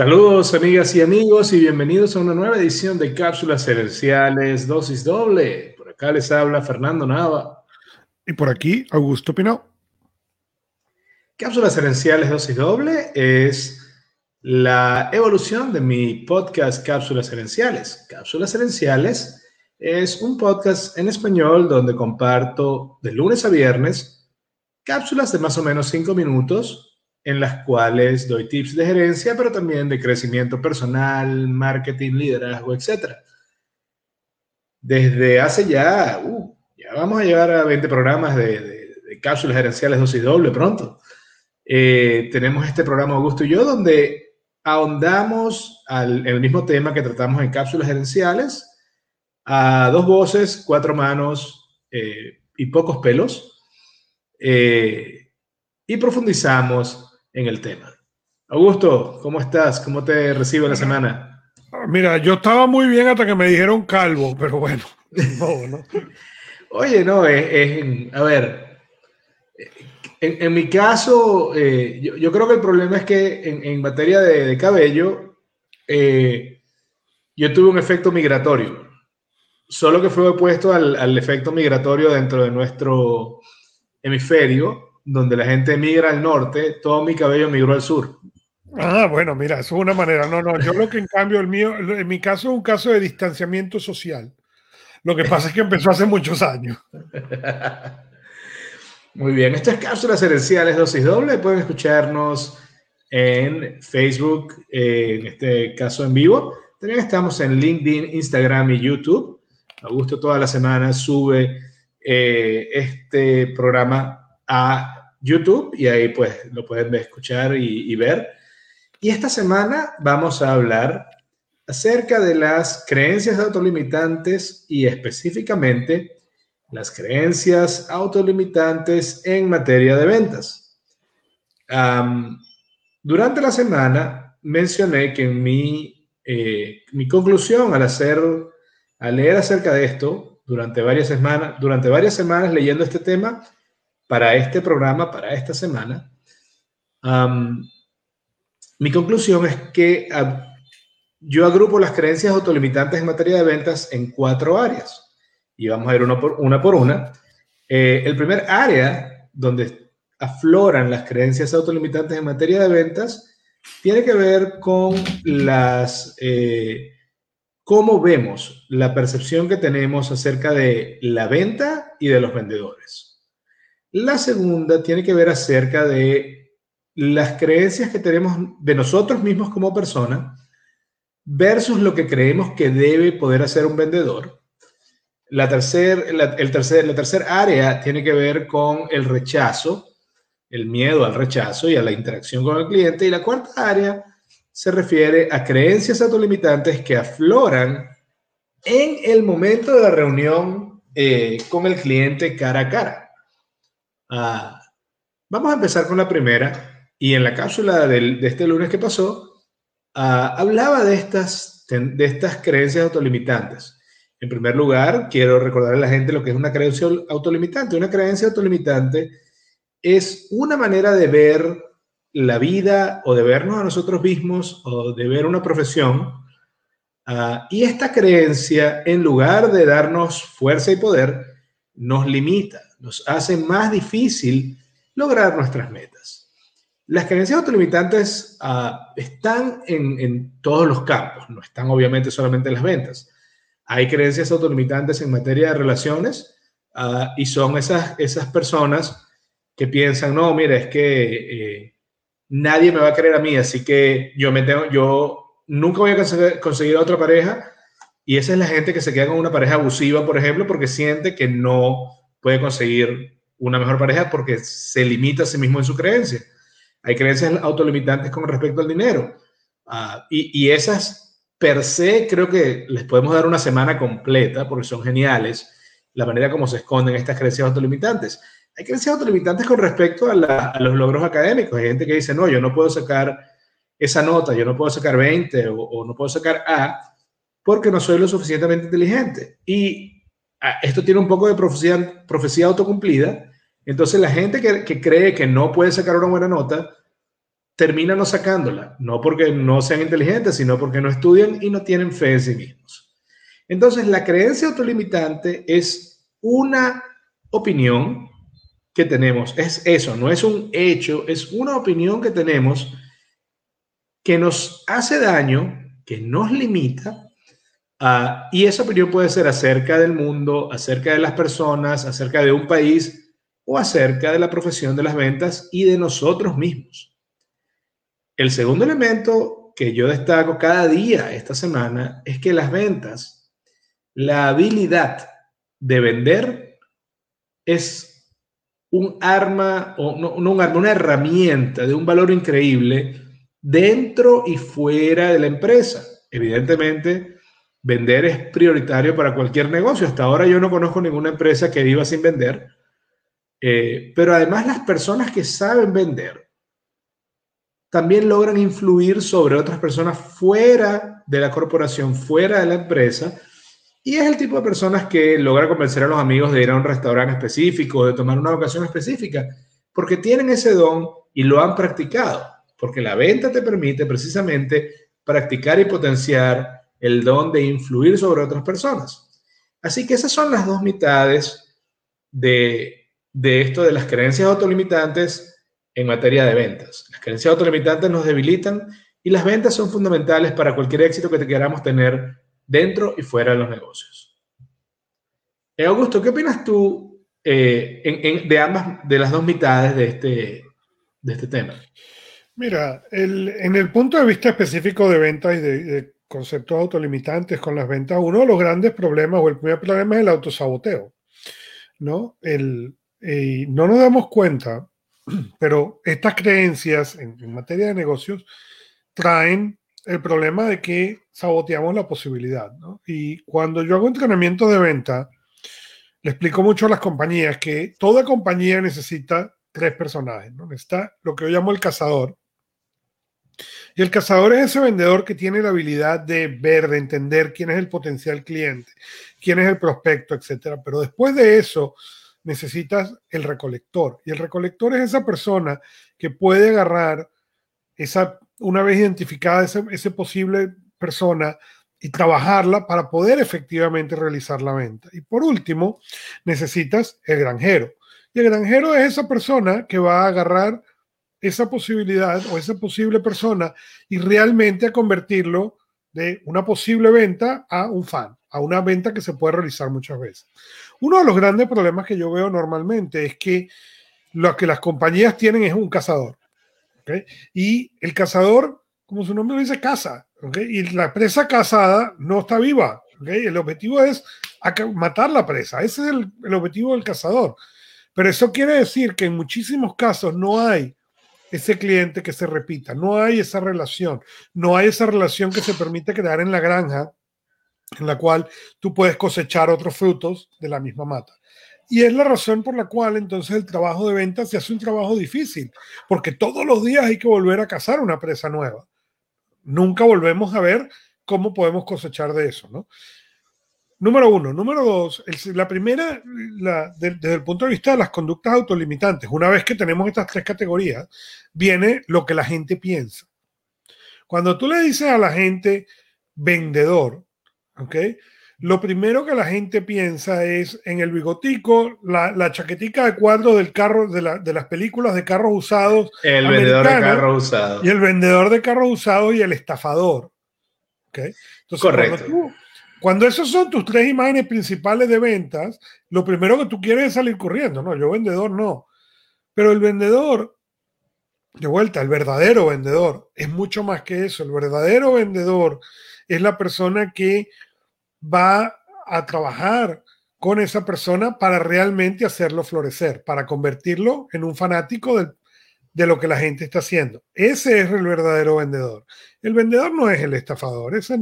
Saludos amigas y amigos y bienvenidos a una nueva edición de Cápsulas Herenciales Dosis Doble. Por acá les habla Fernando Nava. Y por aquí Augusto Pino. Cápsulas Herenciales Dosis Doble es la evolución de mi podcast Cápsulas Herenciales. Cápsulas Herenciales es un podcast en español donde comparto de lunes a viernes cápsulas de más o menos cinco minutos en las cuales doy tips de gerencia, pero también de crecimiento personal, marketing, liderazgo, etc. Desde hace ya, uh, ya vamos a llegar a 20 programas de, cápsulas gerenciales dosis doble pronto. Eh, tenemos este programa Augusto y yo donde ahondamos al, el mismo tema que tratamos en cápsulas gerenciales a dos voces, cuatro manos eh, y pocos pelos. Eh, y profundizamos en el tema. Augusto, ¿cómo estás? ¿Cómo te recibe la semana? Mira, yo estaba muy bien hasta que me dijeron calvo, pero bueno. Oye, no, es, a ver, en, mi caso, eh, yo, creo que el problema es que en, materia de, cabello, eh, yo tuve un efecto migratorio, solo que fue opuesto al, al efecto migratorio dentro de nuestro hemisferio, donde la gente migra al norte, todo mi cabello migró al sur. Ah, bueno, mira, eso es una manera. No, no, yo lo que en cambio, el mío, en mi caso es un caso de distanciamiento social. Lo que pasa es que empezó hace muchos años. Muy bien, estas cápsulas herenciales dosis doble pueden escucharnos en Facebook, en este caso en vivo. También estamos en LinkedIn, Instagram y YouTube. Augusto toda la semana sube eh, este programa a YouTube y ahí pues lo pueden escuchar y, ver. Y esta semana vamos a hablar acerca de las creencias autolimitantes y específicamente las creencias autolimitantes en materia de ventas. durante la semana mencioné que mi, eh, mi conclusión al hacer, al leer acerca de esto, durante varias semanas, durante varias semanas leyendo este tema, para este programa, para esta semana, mi conclusión es que yo agrupo las creencias autolimitantes en materia de ventas en cuatro áreas. Y vamos a ir una por una. Por una. Eh, el primer área donde afloran las creencias autolimitantes en materia de ventas tiene que ver con las... Eh, cómo vemos la percepción que tenemos acerca de la venta y de los vendedores. La segunda tiene que ver acerca de las creencias que tenemos de nosotros mismos como persona versus lo que creemos que debe poder hacer un vendedor. La tercera la, el tercer, la tercera área tiene que ver con el rechazo, el miedo al rechazo y a la interacción con el cliente. Y la cuarta área se refiere a creencias autolimitantes que afloran en el momento de la reunión eh, con el cliente cara a cara. Ah, vamos a empezar con la primera. Y en la cápsula de este lunes que pasó, ah, hablaba de estas, de estas creencias autolimitantes. En primer lugar, quiero recordarle a la gente lo que es una creencia autolimitante. Una creencia autolimitante es una manera de ver la vida o de vernos a nosotros mismos o de ver una profesión. Ah, y esta creencia, en lugar de darnos fuerza y poder, nos limita nos hace más difícil lograr nuestras metas. Las creencias autolimitantes uh, están en, todos los campos, no están obviamente solamente en las ventas. Hay creencias autolimitantes en materia de relaciones ah, y son esas, esas personas que piensan, no, mira, es que eh, nadie me va a querer a mí, así que yo, yo nunca voy a conseguir, conseguir otra pareja. Y esa es la gente que se queda con una pareja abusiva, por ejemplo, porque siente que no puede conseguir una mejor pareja porque se limita a sí mismo en su creencia. Hay creencias autolimitantes con respecto al dinero. Ah, y, y, esas per se creo que les podemos dar una semana completa porque son geniales la manera como se esconden estas creencias autolimitantes. Hay creencias autolimitantes con respecto a, los logros académicos. Hay gente que dice, no, yo no puedo sacar esa nota, yo no puedo sacar 20 o, o no puedo sacar A porque no soy lo suficientemente inteligente. Y Ah, esto tiene un poco de profecía, profecía autocumplida. Entonces la gente que, cree que no puede sacar una buena nota terminan no sacándola, no porque no sean inteligentes, sino porque no estudian y no tienen fe en sí mismos. Entonces, la creencia autolimitante es una opinión que tenemos, es eso, no es un hecho, es una opinión que tenemos que nos hace daño, que nos limita, uh, y esa opinión puede ser acerca del mundo, acerca de las personas, acerca de un país o acerca de la profesión de las ventas y de nosotros mismos. El segundo elemento que yo destaco cada día esta semana es que las ventas, la habilidad de vender es un arma, o no un arma, una herramienta de un valor increíble dentro y fuera de la empresa. Evidentemente, vender es prioritario para cualquier negocio. Hasta ahora yo no conozco ninguna empresa que viva sin vender. Eh, pero además las personas que saben vender también logran influir sobre otras personas fuera de la corporación, fuera de la empresa. Y es el tipo de personas que logra convencer a los amigos de ir a un restaurante específico, de tomar una ocasión específica, porque tienen ese don y lo han practicado, porque la venta te permite precisamente practicar y potenciar el don de influir sobre otras personas. Así que esas son las dos mitades de, de esto de las creencias autolimitantes en materia de ventas. Las creencias autolimitantes nos debilitan y las ventas son fundamentales para cualquier éxito que te queramos tener dentro y fuera de los negocios. Eh, Augusto, ¿qué opinas tú eh, de ambas, de las dos mitades de este, de este tema? Mira, en el punto de vista específico de ventas y de, conceptos autolimitantes con las ventas, uno de los grandes problemas o el primer problema es el autosaboteo. ¿no? El, no nos damos cuenta pero estas creencias en, materia de negocios traen el problema de que saboteamos la posibilidad. Y cuando yo hago entrenamiento de venta, le explico mucho a las compañías que toda compañía necesita tres personajes. ¿no? Está lo que yo llamo el cazador. Y el cazador es ese vendedor que tiene la habilidad de ver, de entender quién es el potencial cliente, quién es el prospecto, etcétera. Pero después de eso, necesitas el recolector. Y el recolector es esa persona que puede agarrar esa, una vez identificada ese, ese posible persona y trabajarla para poder efectivamente realizar la venta. Y por último, necesitas el granjero. Y el granjero es esa persona que va a agarrar esa posibilidad o esa posible persona y realmente a convertirlo de una posible venta a un fan, a una venta que se puede realizar muchas veces. Uno de los grandes problemas que yo veo normalmente es que lo que las compañías tienen es un cazador. Y el cazador, como su nombre dice, caza. Y la presa cazada no está viva. El objetivo es matar la presa. Ese es el, objetivo del cazador. Pero eso quiere decir que en muchísimos casos no hay ese cliente que se repita, no hay esa relación, no hay esa relación que se permite crear en la granja en la cual tú puedes cosechar otros frutos de la misma mata. Y es la razón por la cual entonces el trabajo de ventas se hace un trabajo difícil, porque todos los días hay que volver a cazar una presa nueva. Nunca volvemos a ver cómo podemos cosechar de eso, ¿no? Número uno. Número dos, la primera, desde el punto de vista de las conductas autolimitantes, una vez que tenemos estas tres categorías, viene lo que la gente piensa. Cuando tú le dices a la gente vendedor, ¿ok? Lo primero que la gente piensa es en el bigotico, la, la chaquetica de cuadro del carro, de, las películas de carros usados. El vendedor de carros usados. Y el vendedor de carros usados y el estafador. ¿ok? Entonces, Correcto. Cuando, cuando esas son tus tres imágenes principales de ventas, lo primero que tú quieres es salir corriendo. No, yo vendedor no. Pero el vendedor, de vuelta, el verdadero vendedor es mucho más que eso. El verdadero vendedor es la persona que va a trabajar con esa persona para realmente hacerlo florecer, para convertirlo en un fanático de lo que la gente está haciendo. Ese es el verdadero vendedor. El vendedor no es el estafador, ese,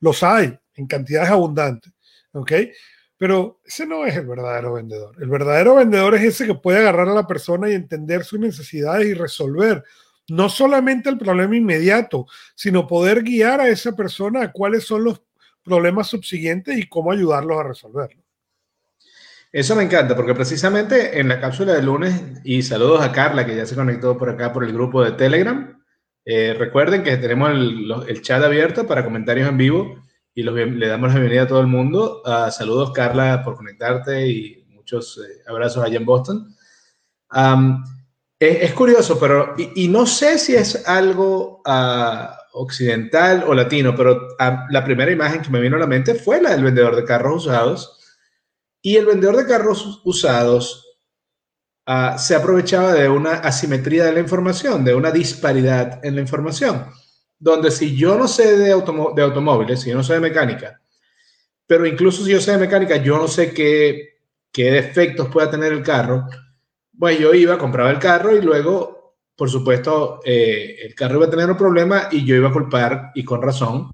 los hay en cantidades abundantes, ¿ok? Pero ese no es el verdadero vendedor. El verdadero vendedor es ese que puede agarrar a la persona y entender sus necesidades y resolver no solamente el problema inmediato, sino poder guiar a esa persona a cuáles son los problemas subsiguientes y cómo ayudarlos a resolverlo. Eso me encanta, porque precisamente en la cápsula de lunes, y saludos a Carla, que ya se conectó por acá por el grupo de Telegram, Eh, recuerden que tenemos el, chat abierto para comentarios en vivo y le damos la bienvenida a todo el mundo. Uh, saludos, Carla, por conectarte y muchos eh, abrazos allá en Boston. es, curioso, pero, y, no sé si es algo uh, occidental o latino, pero la primera imagen que me vino a la mente fue la del vendedor de carros usados. Y el vendedor de carros usados se aprovechaba de una asimetría de la información, de una disparidad en la información, donde si yo no sé de, automóviles, si yo no sé de mecánica, pero incluso si yo sé de mecánica, yo no sé qué, qué defectos pueda tener el carro, pues yo iba, compraba el carro y luego, por supuesto, eh, el carro iba a tener un problema y yo iba a culpar, y con razón,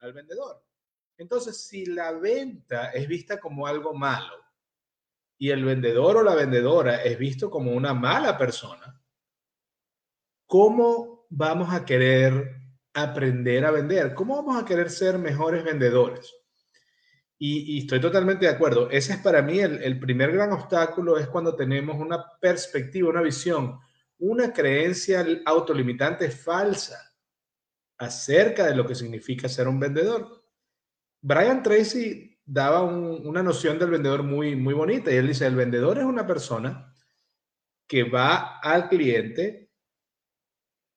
al vendedor. Entonces, si la venta es vista como algo malo, y el vendedor o la vendedora es visto como una mala persona, ¿cómo vamos a querer aprender a vender? ¿Cómo vamos a querer ser mejores vendedores? Y, estoy totalmente de acuerdo. Ese es para mí el, primer gran obstáculo, es cuando tenemos una perspectiva, una visión, una creencia autolimitante falsa acerca de lo que significa ser un vendedor. Brian Tracy daba una noción del vendedor muy, muy bonita. Y él dice, el vendedor es una persona que va al cliente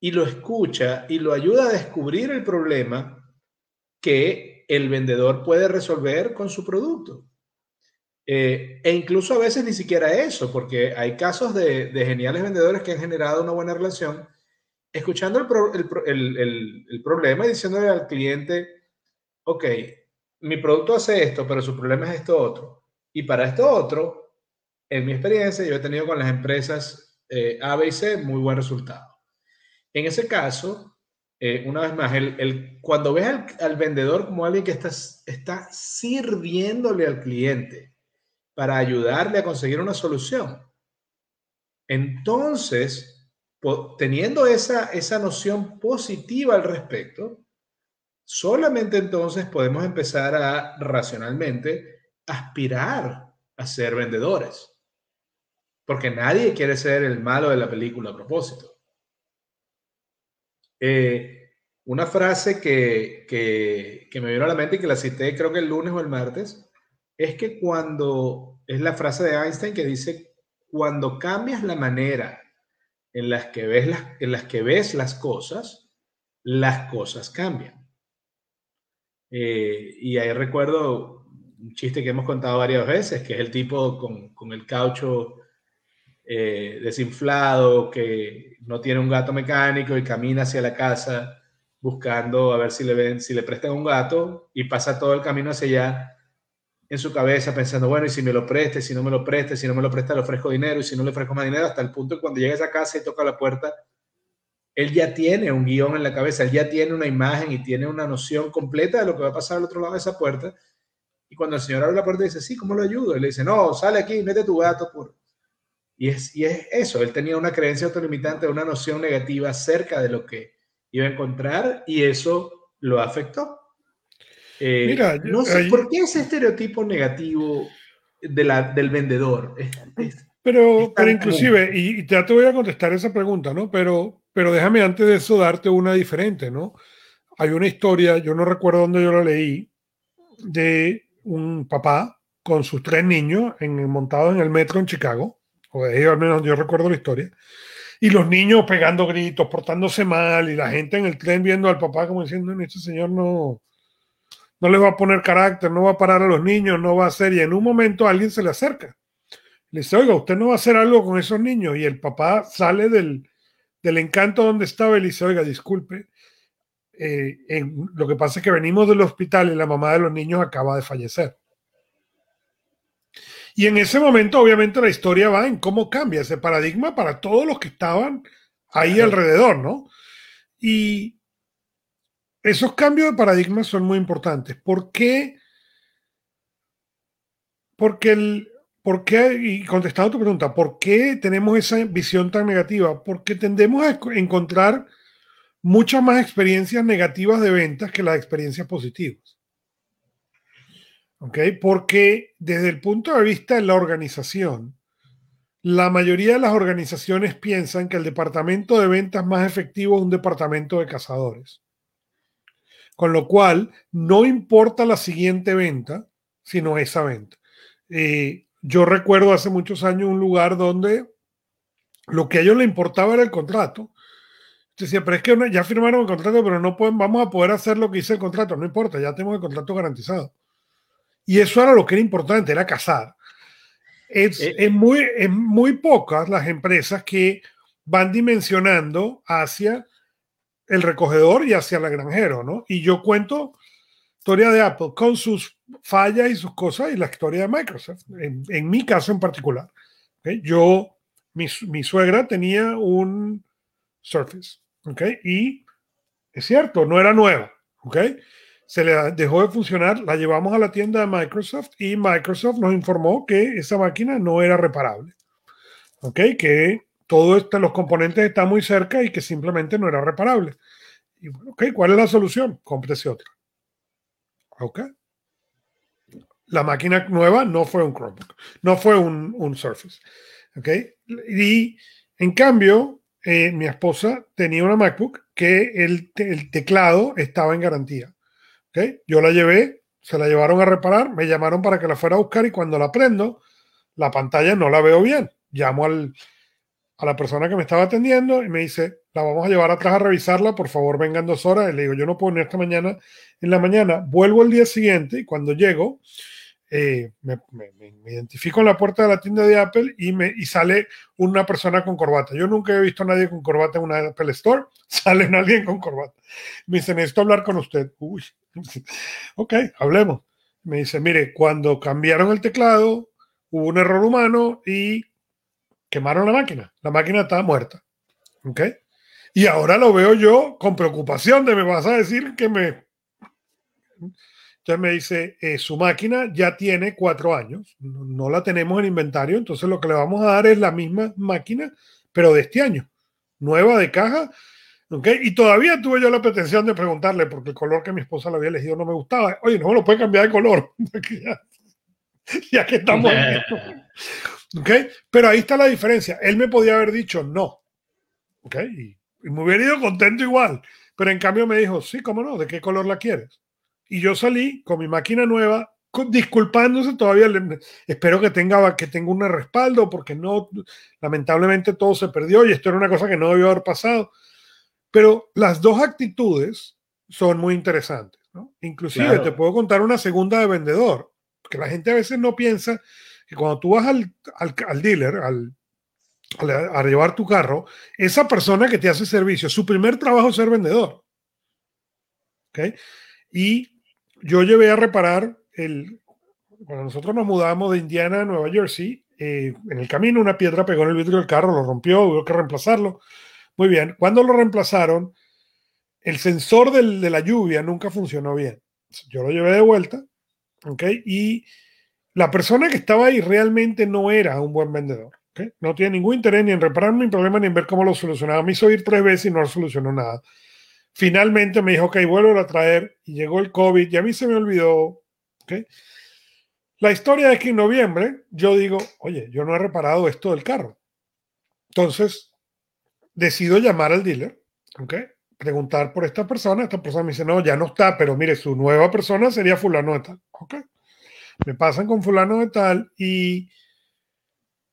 y lo escucha y lo ayuda a descubrir el problema que el vendedor puede resolver con su producto. Eh, e incluso a veces ni siquiera eso, porque hay casos de, geniales vendedores que han generado una buena relación, escuchando el, el problema y diciéndole al cliente, ok, mi producto hace esto, pero su problema es esto otro. Y para esto otro, en mi experiencia, yo he tenido con las empresas eh, A, B y C muy buen resultado. En ese caso, eh, una vez más, cuando ves al, vendedor como alguien que está, está sirviéndole al cliente para ayudarle a conseguir una solución, entonces, teniendo esa, esa noción positiva al respecto, Solamente entonces podemos empezar a racionalmente aspirar a ser vendedores. Porque nadie quiere ser el malo de la película a propósito. Eh, una frase que, que, me vino a la mente y que la cité creo que el lunes o el martes, es que cuando, es la frase de Einstein que dice, cuando cambias la manera en las que ves las, en las, que ves las cosas, las cosas cambian. Eh, y ahí recuerdo un chiste que hemos contado varias veces, que es el tipo con, con el caucho eh, desinflado, que no tiene un gato mecánico y camina hacia la casa buscando a ver si le ven, si le prestan un gato y pasa todo el camino hacia allá en su cabeza pensando, bueno, y si me lo preste, si no me lo preste, si no me lo presta, le ofrezco dinero y si no le ofrezco más dinero, hasta el punto que cuando llega a esa casa y toca la puerta, él ya tiene un guion en la cabeza, él ya tiene una imagen y tiene una noción completa de lo que va a pasar al otro lado de esa puerta. Y cuando el señor abre la puerta dice, sí, ¿cómo lo ayudo? Él le dice, no, sale aquí, mete tu gato. Por... Y, es, y es eso, él tenía una creencia autolimitante, una noción negativa acerca de lo que iba a encontrar y eso lo afectó. Eh, Mira, no sé, ¿por qué ese estereotipo negativo de la, del vendedor? pero, pero inclusive, y, ya te voy a contestar esa pregunta, ¿no? Pero, pero déjame antes de eso darte una diferente, ¿no? Hay una historia, yo no recuerdo dónde yo la leí, de un papá con sus tres niños en, montados en el metro en Chicago, al menos yo recuerdo la historia, y los niños pegando gritos, portándose mal, y la gente en el tren viendo al papá como diciendo, este señor no, no le va a poner carácter, no va a parar a los niños, no va a hacer, y en un momento alguien se le acerca. Le dice, oiga, usted no va a hacer algo con esos niños, y el papá sale del, del encanto donde estaba, él dice, oiga, disculpe, eh, lo que pasa es que venimos del hospital y la mamá de los niños acaba de fallecer. Y en ese momento, obviamente, la historia va en cómo cambia ese paradigma para todos los que estaban ahí alrededor, ¿no? Y esos cambios de paradigma son muy importantes. ¿Por qué? Porque el, ¿Por qué? Y contestando tu pregunta, ¿por qué tenemos esa visión tan negativa? Porque tendemos a encontrar muchas más experiencias negativas de ventas que las experiencias positivas. ¿Ok? Porque desde el punto de vista de la organización, la mayoría de las organizaciones piensan que el departamento de ventas más efectivo es un departamento de cazadores. Con lo cual, no importa la siguiente venta, sino esa venta. Eh, yo recuerdo hace muchos años un lugar donde lo que a ellos les importaba era el contrato. Decía, pero es que ya firmaron el contrato, pero no pueden, vamos a poder hacer lo que dice el contrato. No importa, ya tenemos el contrato garantizado. Y eso era lo que era importante, era cazar. Es, eh, muy, es muy pocas las empresas que van dimensionando hacia el recogedor y hacia el granjero, ¿no? Y yo cuento historia de Apple con sus fallas y sus cosas y la historia de Microsoft, en, mi caso en particular. Yo, mi, mi, suegra tenía un Surface, ¿ok? Y es cierto, no era nueva, ¿ok? Se le dejó de funcionar, la llevamos a la tienda de Microsoft y Microsoft nos informó que esa máquina no era reparable. ¿Ok? Que todos esto, los componentes están muy cerca y que simplemente no era reparable. Y ok, ¿cuál es la solución? Cómprese otra. ¿Ok? La máquina nueva no fue un Chromebook, no fue un, Surface. ¿Ok? Y en cambio, eh, mi esposa tenía una MacBook que el teclado estaba en garantía. Yo la llevé, se la llevaron a reparar, me llamaron para que la fuera a buscar y cuando la prendo, la pantalla no la veo bien. Llamo al, a la persona que me estaba atendiendo y me dice, la vamos a llevar atrás a revisarla, por favor vengan dos horas. Y le digo, yo no puedo venir esta mañana en la mañana. Vuelvo el día siguiente y cuando llego, eh, me, identifico en la puerta de la tienda de Apple y, me, y sale una persona con corbata. Yo nunca he visto a nadie con corbata en una Apple Store. Sale alguien con corbata. Me dice, necesito hablar con usted. Uy, ok, hablemos. Me dice, mire, cuando cambiaron el teclado, hubo un error humano y quemaron la máquina. La máquina estaba muerta. ¿Ok? Y ahora lo veo yo con preocupación de me vas a decir que me... Entonces me dice, eh, su máquina ya tiene cuatro años, no, la tenemos en inventario, entonces lo que le vamos a dar es la misma máquina, pero de este año, nueva de caja, y todavía tuve yo la pretensión de preguntarle, porque el color que mi esposa le había elegido no me gustaba. Oye, no me lo puede cambiar de color. ya, que estamos en esto. Pero ahí está la diferencia. Él me podía haber dicho no. Y, me hubiera ido contento igual. Pero en cambio me dijo, sí, cómo no, ¿de qué color la quieres? Y yo salí con mi máquina nueva, disculpándose todavía. espero que tenga, que tenga un respaldo, porque no, lamentablemente todo se perdió y esto era una cosa que no debió haber pasado. Pero las dos actitudes son muy interesantes. ¿no? Inclusive te puedo contar una segunda de vendedor, porque la gente a veces no piensa que cuando tú vas al, al, dealer, al, a llevar tu carro, esa persona que te hace servicio, su primer trabajo es ser vendedor. ¿Okay? Y yo llevé a reparar el... Cuando nosotros nos mudamos de Indiana a Nueva Jersey, eh, en el camino una piedra pegó en el vidrio del carro, lo rompió, hubo que reemplazarlo. Muy bien, cuando lo reemplazaron, el sensor de la lluvia nunca funcionó bien. Yo lo llevé de vuelta, ¿ok? Y la persona que estaba ahí realmente no era un buen vendedor. ¿ok? No tiene ningún interés ni en reparar ni problema ni en ver cómo lo solucionaba. Me hizo ir tres veces y no solucionó nada. Finalmente me dijo, ok, vuelvo a traer y llegó el COVID y a mí se me olvidó. ¿ok? La historia es que en noviembre yo digo, oye, yo no he reparado esto del carro. Entonces, decido llamar al dealer, ¿ok? Preguntar por esta persona. Esta persona me dice, no, ya no está, pero mire, su nueva persona sería fulano de tal, ¿ok? Me pasan con fulano de tal y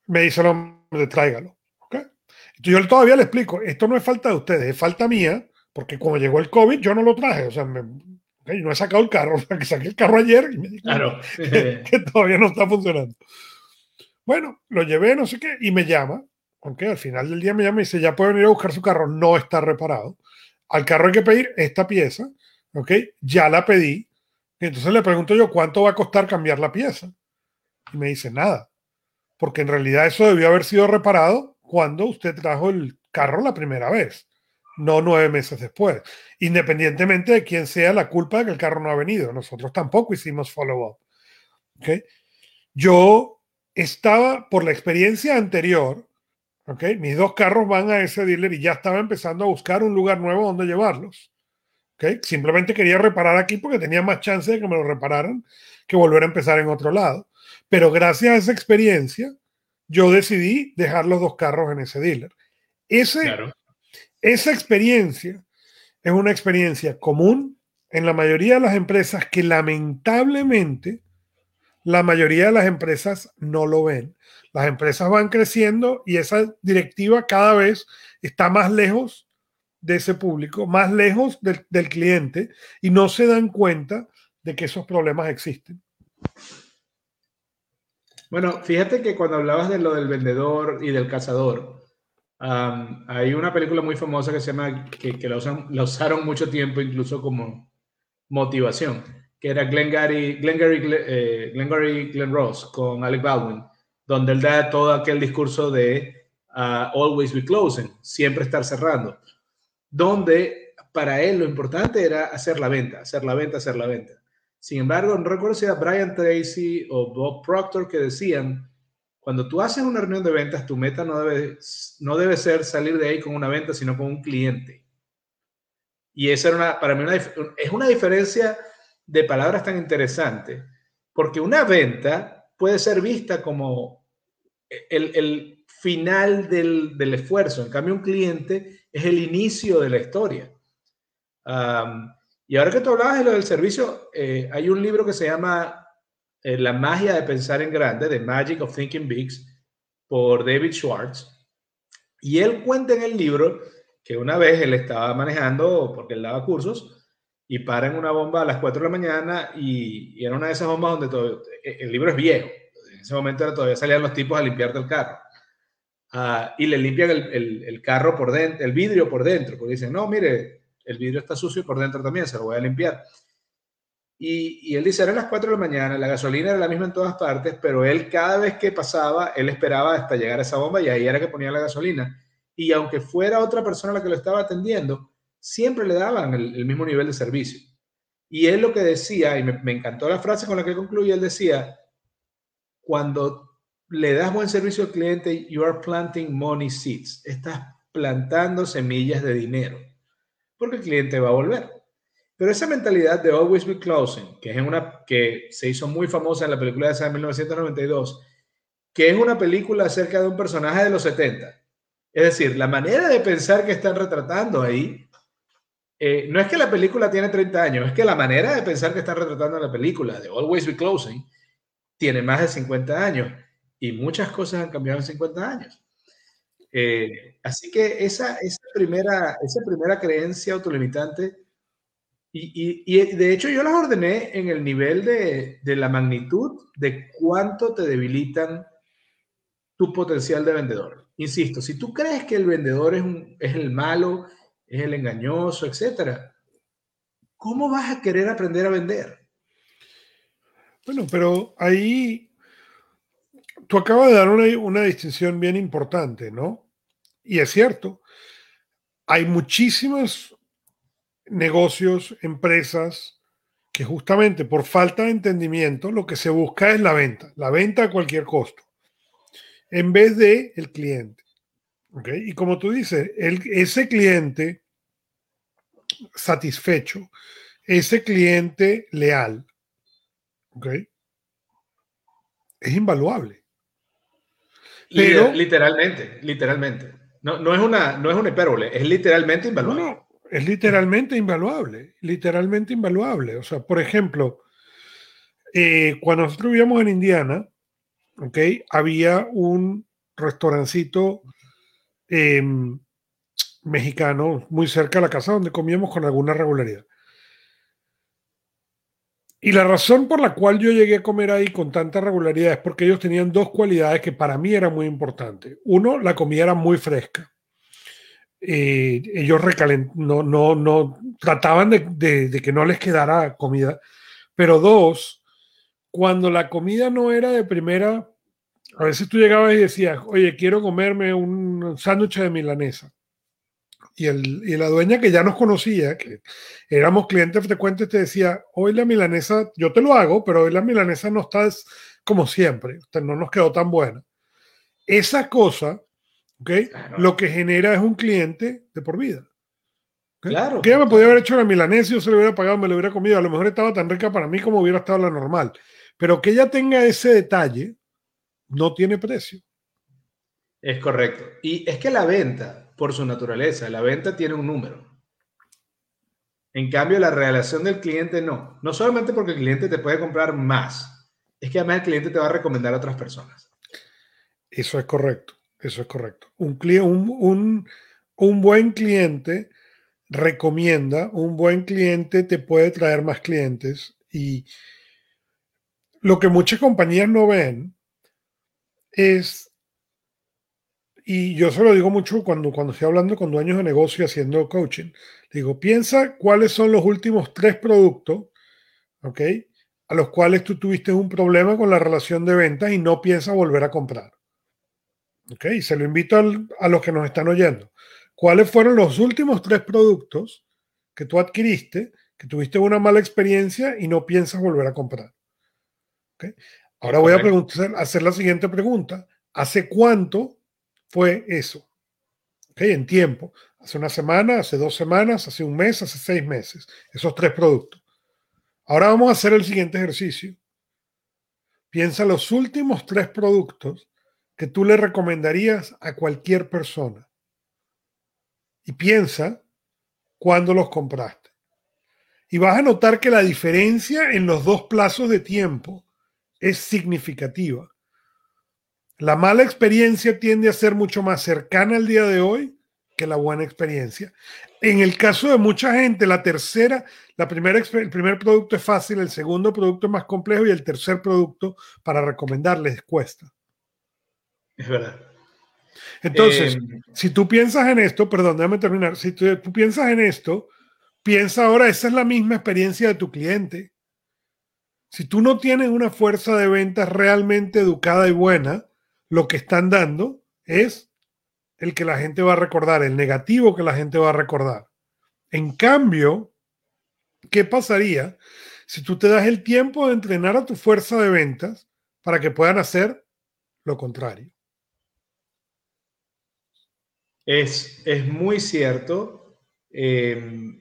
me dice, no, tráigalo, ¿ok? Entonces yo todavía le explico, esto no es falta de ustedes, es falta mía, porque como llegó el COVID, yo no lo traje, o sea, no he sacado el carro, o sea, que saqué el carro ayer y me dijo claro. que, todavía no está funcionando. Bueno, lo llevé, no sé qué, y me llama aunque al final del día me llama y dice, ya puede venir a buscar su carro, no está reparado. Al carro hay que pedir esta pieza, ¿ok? Ya la pedí. entonces le pregunto yo, ¿cuánto va a costar cambiar la pieza? Y me dice, nada. Porque en realidad eso debió haber sido reparado cuando usted trajo el carro la primera vez, no nueve meses después. Independientemente de quién sea la culpa de que el carro no ha venido. Nosotros tampoco hicimos follow-up. ¿ok? Yo estaba, por la experiencia anterior, Okay, mis dos carros van a ese dealer y ya estaba empezando a buscar un lugar nuevo donde llevarlos. Okay, simplemente quería reparar aquí porque tenía más chance de que me lo repararan que volver a empezar en otro lado. Pero gracias a esa experiencia, yo decidí dejar los dos carros en ese dealer. Ese, Esa experiencia es una experiencia común en la mayoría de las empresas que lamentablemente la mayoría de las empresas no lo ven. Las empresas van creciendo y esa directiva cada vez está más lejos de ese público, más lejos del, cliente y no se dan cuenta de que esos problemas existen. Bueno, fíjate que cuando hablabas de lo del vendedor y del cazador, hay una película muy famosa que se llama, que, que la, usaron mucho tiempo incluso como motivación, que era Glengarry, Glengarry, eh, Glengarry Glen Ross con Alec Baldwin, donde él da todo aquel discurso de uh, always be closing, siempre estar cerrando, donde para él lo importante era hacer la venta, hacer la venta, hacer la venta. Sin embargo, no recuerdo si era Brian Tracy o Bob Proctor que decían, cuando tú haces una reunión de ventas, tu meta no debe, no debe ser salir de ahí con una venta, sino con un cliente. Y esa era una, para mí una, es una diferencia de palabras tan interesante, porque una venta puede ser vista como el, el final del, del, esfuerzo, en cambio un cliente es el inicio de la historia. Y ahora que tú hablabas de lo del servicio, eh, hay un libro que se llama eh, La magia de pensar en grande, The Magic of Thinking Big, por David Schwartz. Y él cuenta en el libro que una vez él estaba manejando, porque él daba cursos, y para en una bomba a las 4 de la mañana y, era una de esas bombas donde todo, e, el libro es viejo. En ese momento todavía salían los tipos a limpiarte el carro. Ah, y le limpian el, el, el, carro por dentro, el vidrio por dentro, porque dicen, no, mire, el vidrio está sucio y por dentro también, se lo voy a limpiar. Y, él dice, eran las 4 de la mañana, la gasolina era la misma en todas partes, pero él cada vez que pasaba, él esperaba hasta llegar a esa bomba y ahí era que ponía la gasolina. Y aunque fuera otra persona la que lo estaba atendiendo, siempre le daban el, mismo nivel de servicio. Y él lo que decía, y me, encantó la frase con la que concluye, él decía, cuando le das buen servicio al cliente, you are planting money seeds, estás plantando semillas de dinero porque el cliente va a volver. Pero esa mentalidad de always be closing, que es una que se hizo muy famosa en la película de 1992, que es una película acerca de un personaje de los 70. Es decir, la manera de pensar que están retratando ahí, eh, no es que la película tiene 30 años, es que la manera de pensar que están retratando la película de Always Be Closing tiene más de 50 años y muchas cosas han cambiado en 50 años. Eh, así que esa, primera, esa primera creencia autolimitante, y, y, de hecho yo las ordené en el nivel de, la magnitud de cuánto te debilitan tu potencial de vendedor. Insisto, si tú crees que el vendedor es el malo, es el engañoso, etcétera, ¿cómo vas a querer aprender a vender? Bueno, pero ahí tú acabas de dar una, una, distinción bien importante, ¿no? Y es cierto, hay muchísimos negocios, empresas, que justamente por falta de entendimiento lo que se busca es la venta, la venta a cualquier costo, en vez de el cliente. ¿okay? Y como tú dices, ese cliente satisfecho, ese cliente leal, ¿okay? es invaluable. Pero, literalmente, literalmente. No, no, es una, no es una hipérbole, es literalmente invaluable. No, es literalmente invaluable, literalmente invaluable. O sea, por ejemplo, eh, cuando nosotros vivíamos en Indiana, ¿ok? Había un restaurancito em, mexicano muy cerca de la casa donde comíamos con alguna regularidad. Y la razón por la cual yo llegué a comer ahí con tanta regularidad es porque ellos tenían dos cualidades que para mí eran muy importantes. Uno, la comida era muy fresca. Eh, ellos no, no, no, trataban de, de, que no les quedara comida. Pero dos, cuando la comida no era de primera, a veces tú llegabas y decías, oye, quiero comerme un sándwich de milanesa y, el, y la dueña que ya nos conocía, que éramos clientes frecuentes, te decía, hoy la milanesa, yo te lo hago, pero hoy la milanesa no está como siempre, no nos quedó tan buena. Esa cosa, ¿okay? Lo que genera es un cliente de por vida. Claro. Que me podía haber hecho la milanesa, yo se lo hubiera pagado, me lo hubiera comido. A lo mejor estaba tan rica para mí como hubiera estado la normal. Pero que ella tenga ese detalle, no tiene precio. Es correcto. Y es que la venta, por su naturaleza, la venta tiene un número. En cambio, la relación del cliente no. No solamente porque el cliente te puede comprar más, es que además el cliente te va a recomendar a otras personas. Eso es correcto, eso es correcto. Un, un, un buen cliente recomienda, un buen cliente te puede traer más clientes y lo que muchas compañías no ven es, y yo se lo digo mucho cuando, cuando estoy hablando con dueños de negocio haciendo coaching, digo, piensa cuáles son los últimos tres productos, ¿ok? A los cuales tú tuviste un problema con la relación de ventas y no piensas volver a comprar. ¿Ok? Y se lo invito a los que nos están oyendo. ¿Cuáles fueron los últimos tres productos que tú adquiriste, que tuviste una mala experiencia y no piensas volver a comprar? Ahora voy a preguntar, hacer la siguiente pregunta. ¿Hace cuánto fue eso? En tiempo. Hace una semana, hace dos semanas, hace un mes, hace seis meses. Esos tres productos. Ahora vamos a hacer el siguiente ejercicio. Piensa los últimos tres productos que tú le recomendarías a cualquier persona. Y piensa cuándo los compraste. Y vas a notar que la diferencia en los dos plazos de tiempo es significativa. La mala experiencia tiende a ser mucho más cercana al día de hoy que la buena experiencia. En el caso de mucha gente, la tercera, la primera, el primer producto es fácil, el segundo producto es más complejo y el tercer producto para recomendarles cuesta. Es verdad. Entonces, eh, si tú piensas en esto, perdón, déjame terminar, si tú, tú piensas en esto, piensa ahora, esa es la misma experiencia de tu cliente. Si tú no tienes una fuerza de ventas realmente educada y buena, lo que están dando es el que la gente va a recordar, el negativo que la gente va a recordar. En cambio, ¿qué pasaría si tú te das el tiempo de entrenar a tu fuerza de ventas para que puedan hacer lo contrario? Es, es muy cierto. Eh,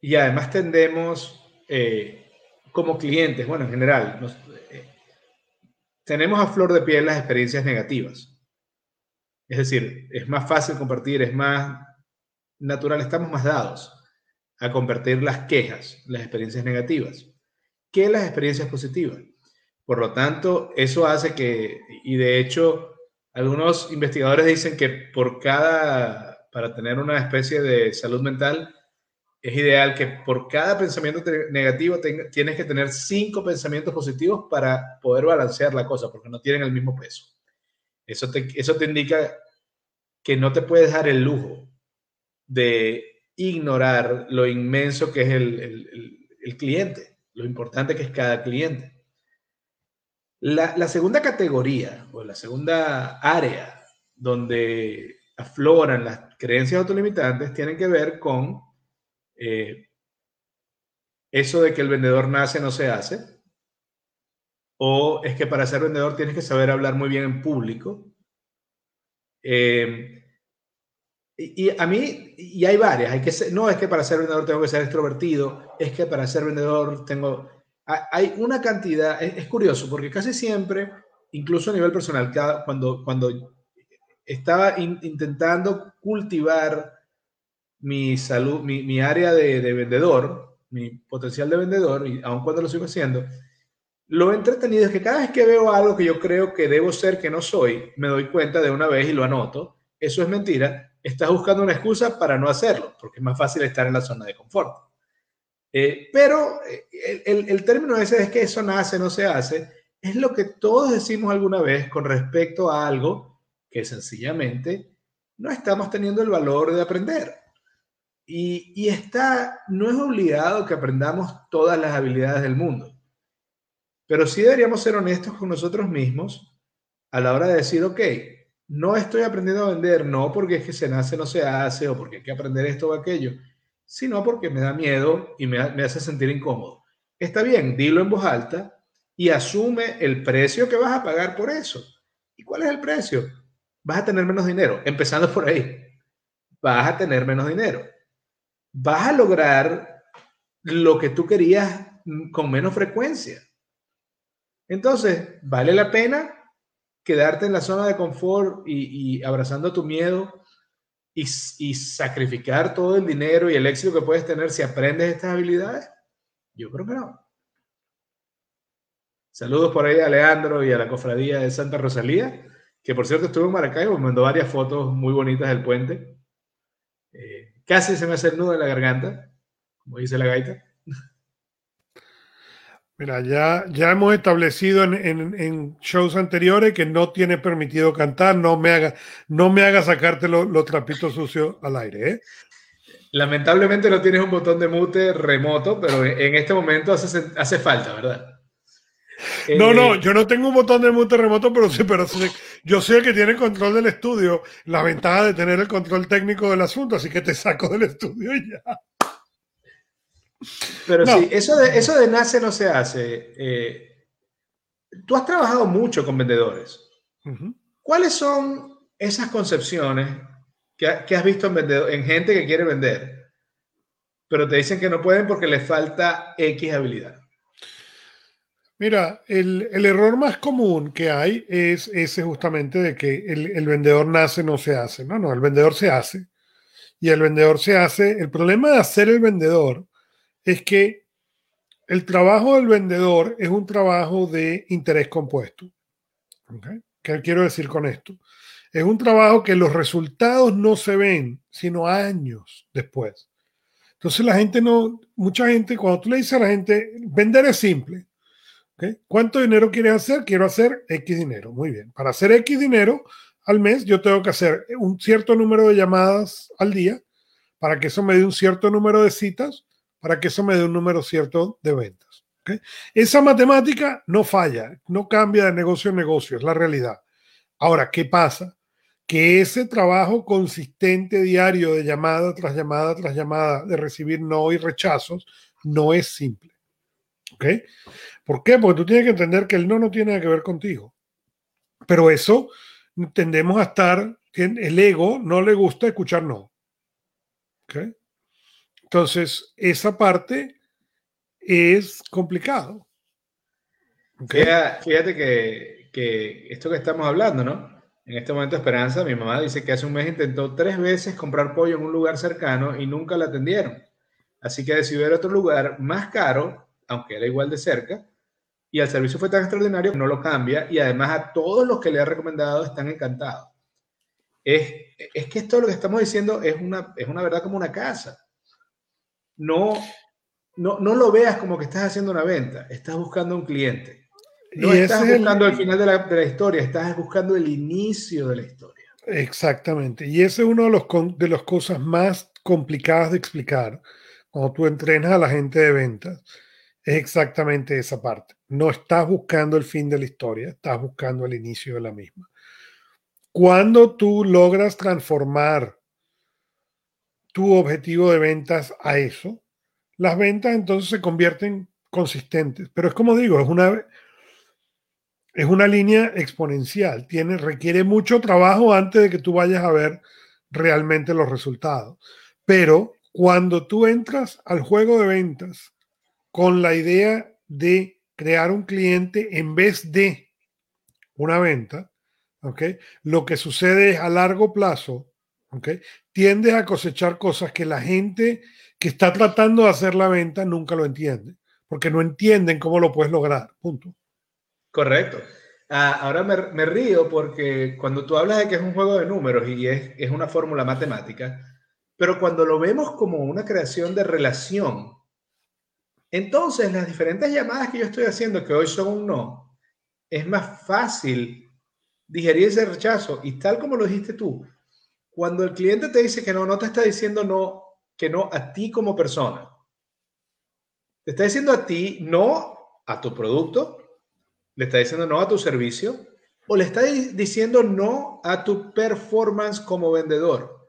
y además tendemos, eh, como clientes, bueno, en general, eh, tenemos a flor de piel las experiencias negativas. Es decir, es más fácil compartir, es más natural, estamos más dados a compartir las quejas, las experiencias negativas, que las experiencias positivas. Por lo tanto, eso hace que, y de hecho, algunos investigadores dicen que por cada, para tener una especie de salud mental, es ideal que por cada pensamiento negativo tienes que tener cinco pensamientos positivos para poder balancear la cosa, porque no tienen el mismo peso. Eso te, eso te indica que no te puedes dar el lujo de ignorar lo inmenso que es el, el, cliente, lo importante que es cada cliente. La, la segunda categoría o la segunda área donde afloran las creencias autolimitantes tienen que ver con eh, eso de que el vendedor nace no se hace, o es que para ser vendedor tienes que saber hablar muy bien en público. Eh, y, a mí, y hay varias, hay que no es que para ser vendedor tengo que ser extrovertido, es que para ser vendedor tengo, hay una cantidad, es, curioso, porque casi siempre, incluso a nivel personal, cada, cuando, cuando estaba intentando cultivar mi salud, mi, área de, vendedor, mi potencial de vendedor, y aun cuando lo sigo haciendo, lo entretenido es que cada vez que veo algo que yo creo que debo ser que no soy, me doy cuenta de una vez y lo anoto. Eso es mentira. Estás buscando una excusa para no hacerlo, porque es más fácil estar en la zona de confort. Eh, pero eh, el, el, término ese es que eso nace, no se hace, es lo que todos decimos alguna vez con respecto a algo que sencillamente no estamos teniendo el valor de aprender. Y, está, no es obligado que aprendamos todas las habilidades del mundo, pero sí deberíamos ser honestos con nosotros mismos a la hora de decir, ok, no estoy aprendiendo a vender, no porque es que se nace, no se hace, o porque hay que aprender esto o aquello, sino porque me da miedo y me, me hace sentir incómodo. Está bien, dilo en voz alta y asume el precio que vas a pagar por eso. ¿Y cuál es el precio? Vas a tener menos dinero, empezando por ahí. Vas a tener menos dinero vas a lograr lo que tú querías con menos frecuencia. Entonces, vale la pena quedarte en la zona de confort y, abrazando tu miedo y, y, sacrificar todo el dinero y el éxito que puedes tener si aprendes estas habilidades? Yo creo que no. Saludos por ahí a Leandro y a la cofradía de Santa Rosalía, que por cierto estuvo en Maracaibo, me mandó varias fotos muy bonitas del puente. Casi se me hace el nudo en la garganta, como dice la gaita. Mira, ya, ya hemos establecido en, shows anteriores que no tiene permitido cantar, no me haga, no me haga sacarte los trapitos sucios al aire. ¿eh? Lamentablemente no tienes un botón de mute remoto, pero en este momento hace, hace falta, ¿verdad? No, no, eh, yo no tengo un botón de mute remoto, pero sí, pero yo soy el que tiene control del estudio, la ventaja de tener el control técnico del asunto, así que te saco del estudio y ya. Pero sí, eso de, eso de nace no se hace. Eh, tú has trabajado mucho con vendedores. ¿Cuáles son esas concepciones que, has visto en, en gente que quiere vender, pero te dicen que no pueden porque les falta X habilidad? Mira, el, error más común que hay es ese justamente de que el, el, vendedor nace, no se hace. No, no, el vendedor se hace. Y el vendedor se hace. El problema de hacer el vendedor es que el trabajo del vendedor es un trabajo de interés compuesto. ¿Qué quiero decir con esto? Es un trabajo que los resultados no se ven, sino años después. Entonces la gente no, mucha gente, cuando tú le dices a la gente, vender es simple. ¿Cuánto dinero quieres hacer? Quiero hacer X dinero. Muy bien. Para hacer X dinero al mes, yo tengo que hacer un cierto número de llamadas al día para que eso me dé un cierto número de citas para que eso me dé un número cierto de ventas. Esa matemática no falla, no cambia de negocio en negocio, es la realidad. Ahora, ¿qué pasa? Que ese trabajo consistente diario de llamada tras llamada tras llamada, de recibir no y rechazos, no es simple. ¿Ok? ¿Por qué? Porque tú tienes que entender que el no no tiene nada que ver contigo. Pero eso tendemos a estar, el ego no le gusta escuchar no. ¿Ok? Entonces, esa parte es complicado. Fíjate que, esto que estamos hablando, ¿no? En este momento, Esperanza, mi mamá dice que hace un mes intentó tres veces comprar pollo en un lugar cercano y nunca la atendieron. Así que decidió ir a otro lugar más caro, aunque era igual de cerca, y el servicio fue tan extraordinario que no lo cambia y además a todos los que le ha recomendado están encantados. Es, es que esto lo que estamos diciendo es una, es una verdad como una casa no, no, no lo veas como que estás haciendo una venta, estás buscando un cliente. No estás buscando el, final de la, de la, historia, estás buscando el inicio de la historia. Exactamente. Y ese es uno de los de las cosas más complicadas de explicar cuando tú entrenas a la gente de ventas. Es exactamente esa parte. No estás buscando el fin de la historia, estás buscando el inicio de la misma. Cuando tú logras transformar tu objetivo de ventas a eso, las ventas entonces se convierten consistentes. Pero es como digo, es una, es una línea exponencial. Tiene, requiere mucho trabajo antes de que tú vayas a ver realmente los resultados. Pero cuando tú entras al juego de ventas con la idea de crear un cliente en vez de una venta, ¿okay? lo que sucede es a largo plazo ¿okay? tiendes a cosechar cosas que la gente que está tratando de hacer la venta nunca lo entiende, porque no entienden cómo lo puedes lograr. Punto. Correcto. Ah, ahora me, río porque cuando tú hablas de que es un juego de números y es, es una fórmula matemática, pero cuando lo vemos como una creación de relación, entonces las diferentes llamadas que yo estoy haciendo, que hoy son un no, es más fácil digerir ese rechazo. Y tal como lo dijiste tú, cuando el cliente te dice que no, no te está diciendo no, que no a ti como persona. Te está diciendo a ti no a tu producto, le está diciendo no a tu servicio o le está diciendo no a tu performance como vendedor,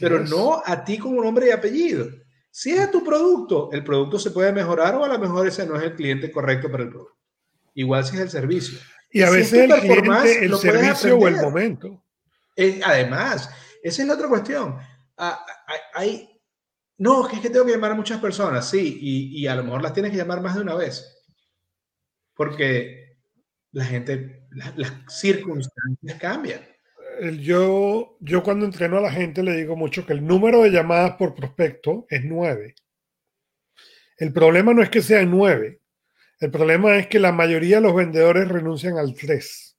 pero no a ti como nombre y apellido. Si es tu producto, el producto se puede mejorar o a lo mejor ese no es el cliente correcto para el producto. Igual si es el servicio. Y a veces el cliente, el servicio o el momento. además, esa es la otra cuestión. Ah, ah, hay, no, es que tengo que llamar a muchas personas, sí, y, a lo mejor las tienes que llamar más de una vez. Porque la gente, las circunstancias cambian. Yo, yo cuando entreno a la gente le digo mucho que el número de llamadas por prospecto es 9. El problema no es que sean 9. El problema es que la mayoría de los vendedores renuncian al 3.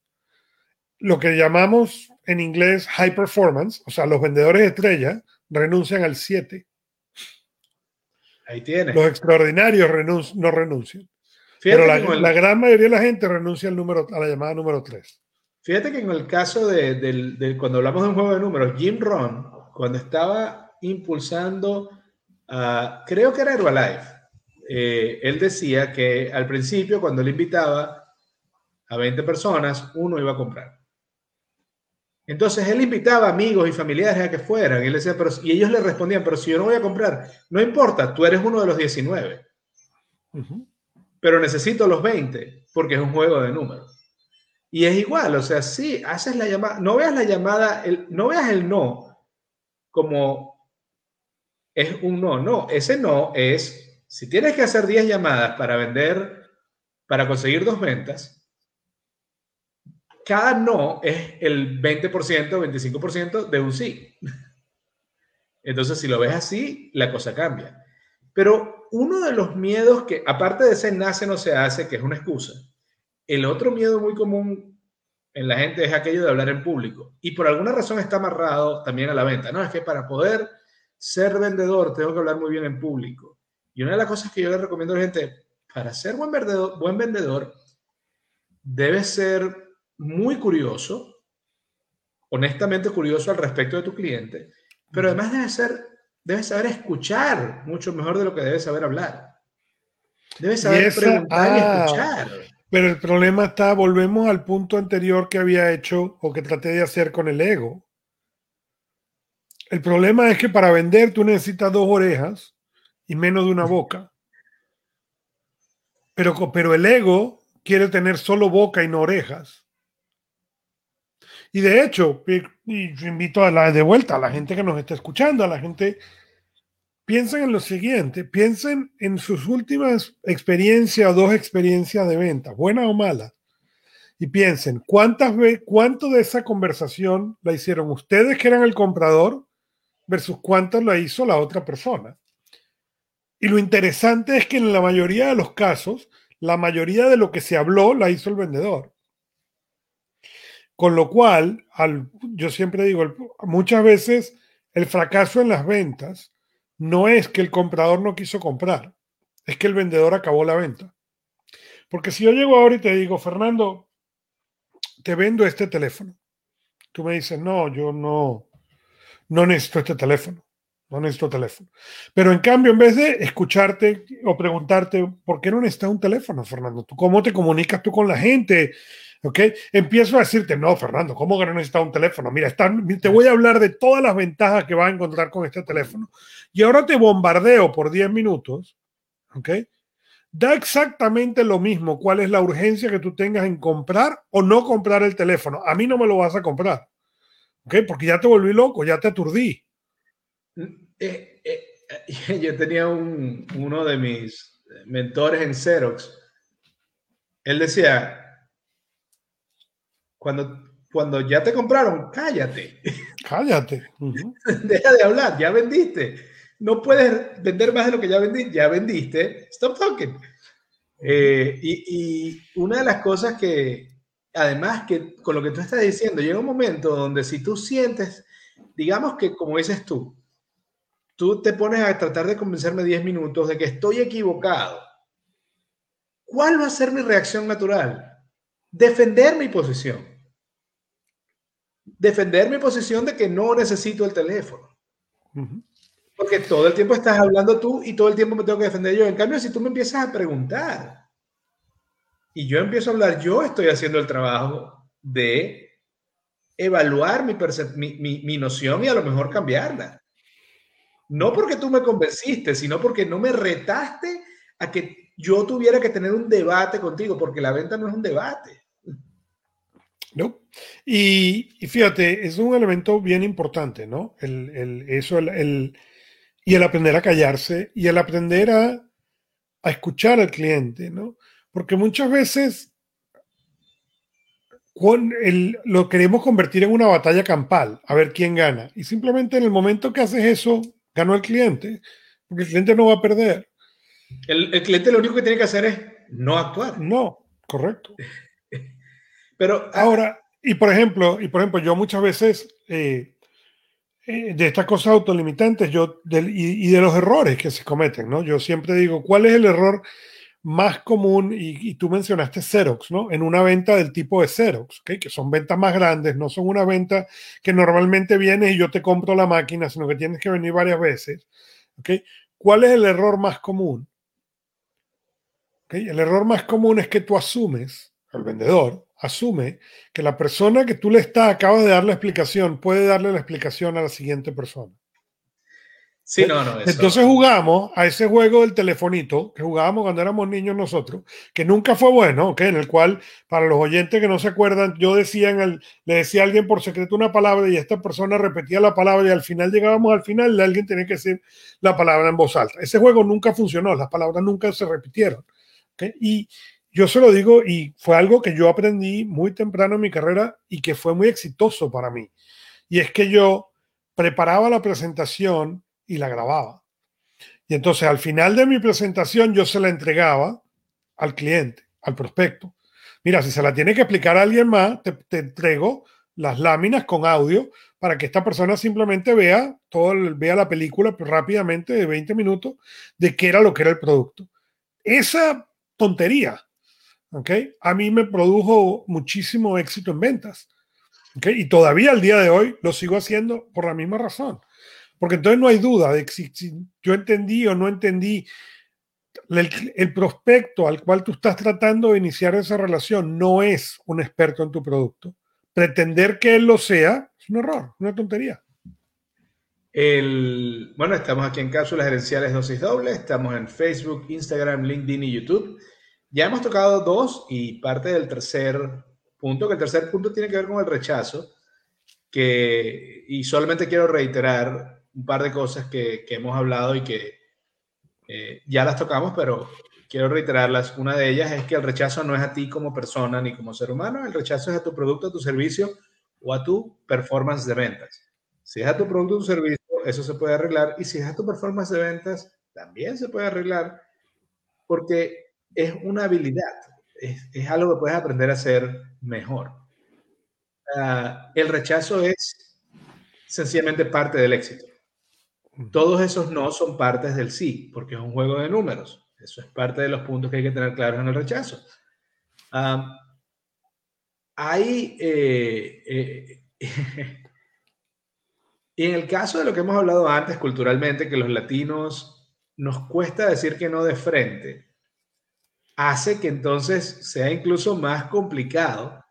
Lo que llamamos en inglés high performance, o sea, los vendedores estrella renuncian al 7. Ahí tiene. Los extraordinarios no renuncian. Pero la, gran mayoría de la gente renuncia al número, a la llamada número 3. Fíjate que en el caso de, cuando hablamos de un juego de números, Jim Ron, cuando estaba impulsando, creo que era Herbalife, eh, él decía que al principio, cuando le invitaba a 20 personas, uno iba a comprar. Entonces él invitaba amigos y familiares a que fueran. Y, él decía, pero, y ellos le respondían, pero si yo no voy a comprar, no importa, tú eres uno de los 19. Pero necesito los 20 porque es un juego de números. Y es igual, o sea, sí, haces la llamada, no veas la llamada, no veas el no como es un no, no, ese no es, si tienes que hacer 10 llamadas para vender, para conseguir dos ventas, cada no es el 20%, 25% de un sí. Entonces, si lo ves así, la cosa cambia. Pero uno de los miedos que, aparte de ese nace no se hace, que es una excusa, el otro miedo muy común en la gente es aquello de hablar en público. Y por alguna razón está amarrado también a la venta. No, es que para poder ser vendedor tengo que hablar muy bien en público. Y una de las cosas que yo le recomiendo a la gente, para ser buen vendedor, buen vendedor debes ser muy curioso, honestamente curioso al respecto de tu cliente, pero además debes ser, debes saber escuchar mucho mejor de lo que debes saber hablar. Debes saber preguntar y ah, escuchar. Pero el problema está, volvemos al punto anterior que había hecho o que traté de hacer con el ego. El problema es que para vender tú necesitas dos orejas y menos de una boca. Pero, pero el ego quiere tener solo boca y no orejas. Y de hecho, y invito a la, de vuelta a la gente que nos está escuchando, a la gente piensen en lo siguiente, piensen en sus últimas experiencias o dos experiencias de venta, buena o mala, y piensen cuántas veces, cuánto de esa conversación la hicieron ustedes que eran el comprador versus cuánto la hizo la otra persona. Y lo interesante es que en la mayoría de los casos, la mayoría de lo que se habló la hizo el vendedor. Con lo cual, al, yo siempre digo, muchas veces el fracaso en las ventas no es que el comprador no quiso comprar, es que el vendedor acabó la venta. Porque si yo llego ahora y te digo, Fernando, te vendo este teléfono, tú me dices, no, yo no, no necesito este teléfono, no necesito teléfono. Pero en cambio, en vez de escucharte o preguntarte, ¿por qué no necesitas un teléfono, Fernando? ¿Tú cómo te comunicas tú con la gente? ¿Ok? Empiezo a decirte, no, Fernando, ¿cómo que no necesitas un teléfono? Mira, te voy a hablar de todas las ventajas que vas a encontrar con este teléfono. Y ahora te bombardeo por 10 minutos. ¿Ok? Da exactamente lo mismo cuál es la urgencia que tú tengas en comprar o no comprar el teléfono. A mí no me lo vas a comprar. ¿Ok? Porque ya te volví loco, ya te aturdí. Eh, eh, yo tenía uno de mis mentores en Xerox. Él decía, cuando, cuando ya te compraron, cállate. Cállate. Deja de hablar, ya vendiste. No puedes vender más de lo que ya vendiste, ya vendiste. Stop talking. Eh, y, y, una de las cosas que, además, que con lo que tú estás diciendo, llega un momento donde si tú sientes, digamos que como dices tú, tú te pones a tratar de convencerme 10 minutos de que estoy equivocado. ¿Cuál va a ser mi reacción natural? Defender mi posición defender mi posición de que no necesito el teléfono. Porque todo el tiempo estás hablando tú y todo el tiempo me tengo que defender yo. En cambio, si tú me empiezas a preguntar y yo empiezo a hablar, yo estoy haciendo el trabajo de evaluar mi, mi, mi noción y a lo mejor cambiarla. No porque tú me convenciste, sino porque no me retaste a que yo tuviera que tener un debate contigo, porque la venta no es un debate. ¿no? Y, fíjate, es un elemento bien importante, ¿no? El, eso, el, y el aprender a callarse y el aprender a, a escuchar al cliente, ¿no? Porque muchas veces lo queremos convertir en una batalla campal, a ver quién gana. Y simplemente en el momento que haces eso, ganó el cliente, porque el cliente no va a perder. El, el cliente lo único que tiene que hacer es no actuar. No, correcto. Pero ah, ahora, y por ejemplo, y por ejemplo, yo muchas veces eh, eh, de estas cosas autolimitantes, yo y, de los errores que se cometen, ¿no? Yo siempre digo, ¿cuál es el error más común, y, tú mencionaste Xerox, ¿no? En una venta del tipo de Xerox, que son ventas más grandes, no son una venta que normalmente vienes y yo te compro la máquina, sino que tienes que venir varias veces. ¿okay? ¿Cuál es el error más común? ¿Okay? El error más común es que tú asumes, el vendedor asume que la persona que tú le estás, acabas de dar la explicación, puede darle la explicación a la siguiente persona. Sí, no, no. Entonces jugamos a ese juego del telefonito que jugábamos cuando éramos niños nosotros, que nunca fue bueno, en el cual, para los oyentes que no se acuerdan, yo decía en el, le decía a alguien por secreto una palabra y esta persona repetía la palabra y al final llegábamos al final y alguien tenía que decir la palabra en voz alta. Ese juego nunca funcionó, las palabras nunca se repitieron. Y yo se lo digo y fue algo que yo aprendí muy temprano en mi carrera y que fue muy exitoso para mí. Y es que yo preparaba la presentación y la grababa. Y entonces al final de mi presentación yo se la entregaba al cliente, al prospecto. Mira, si se la tiene que explicar a alguien más, te, entrego las láminas con audio para que esta persona simplemente vea todo, vea la película rápidamente de 20 minutos de qué era lo que era el producto. Esa tontería, ¿ok? A mí me produjo muchísimo éxito en ventas, ¿ok? Y todavía al día de hoy lo sigo haciendo por la misma razón. Porque entonces no hay duda de si, yo entendí o no entendí el, prospecto al cual tú estás tratando de iniciar esa relación no es un experto en tu producto. Pretender que él lo sea es un error, una tontería. El, bueno, estamos aquí en Cápsulas Gerenciales Dosis Doble, estamos en Facebook, Instagram, LinkedIn y YouTube. Ya hemos tocado dos y parte del tercer punto, que el tercer punto tiene que ver con el rechazo, que, y solamente quiero reiterar un par de cosas que, hemos hablado y que eh, ya las tocamos, pero quiero reiterarlas. Una de ellas es que el rechazo no es a ti como persona ni como ser humano, el rechazo es a tu producto, a tu servicio o a tu performance de ventas. Si es a tu producto o tu servicio, eso se puede arreglar. Y si es a tu performance de ventas, también se puede arreglar porque es una habilidad, es, algo que puedes aprender a hacer mejor. Ah, el rechazo es sencillamente parte del éxito. Todos esos no son partes del sí, porque es un juego de números. Eso es parte de los puntos que hay que tener claros en el rechazo. hay, eh, eh, y en el caso de lo que hemos hablado antes culturalmente, que los latinos nos cuesta decir que no de frente, hace que entonces sea incluso más complicado,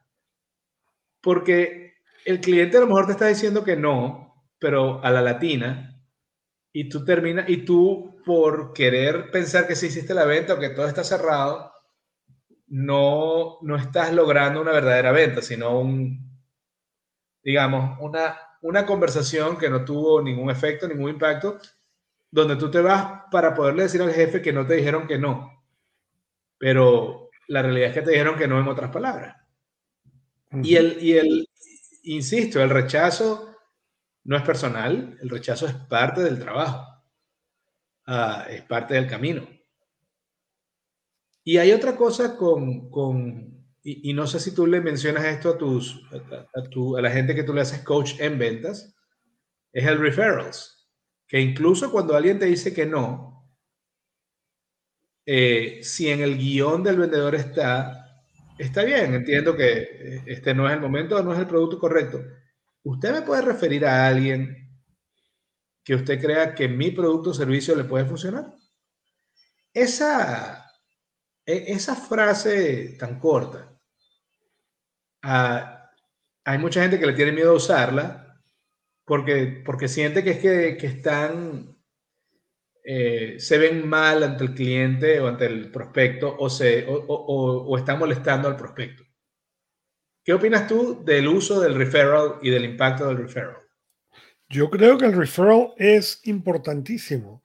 porque el cliente a lo mejor te está diciendo que no, pero a la latina y tú terminas, y tú por querer pensar que sí hiciste la venta o que todo está cerrado, no, no estás logrando una verdadera venta, sino un, digamos, una, una conversación que no tuvo ningún efecto, ningún impacto, donde tú te vas para poderle decir al jefe que no te dijeron que no. Pero la realidad es que te dijeron que no en otras palabras. Y el, y el, insisto, el rechazo no es personal, el rechazo es parte del trabajo, ah, es parte del camino. Y hay otra cosa con, con y, no sé si tú le mencionas esto a, tus, a, a, la gente que tú le haces coach en ventas, es el referrals, que incluso cuando alguien te dice que no, eh, si en el guion del vendedor está, está bien, entiendo que eh, este no es el momento, no es el producto correcto, ¿Usted me puede referir a alguien que usted crea que mi producto o servicio le puede funcionar? Esa, e, esa frase tan corta, hay mucha gente que le tiene miedo a usarla porque, porque siente que es que, están, eh, se ven mal ante el cliente o ante el prospecto o, se, o están molestando al prospecto. ¿Qué opinas tú del uso del referral y del impacto del referral? Yo creo que el referral es importantísimo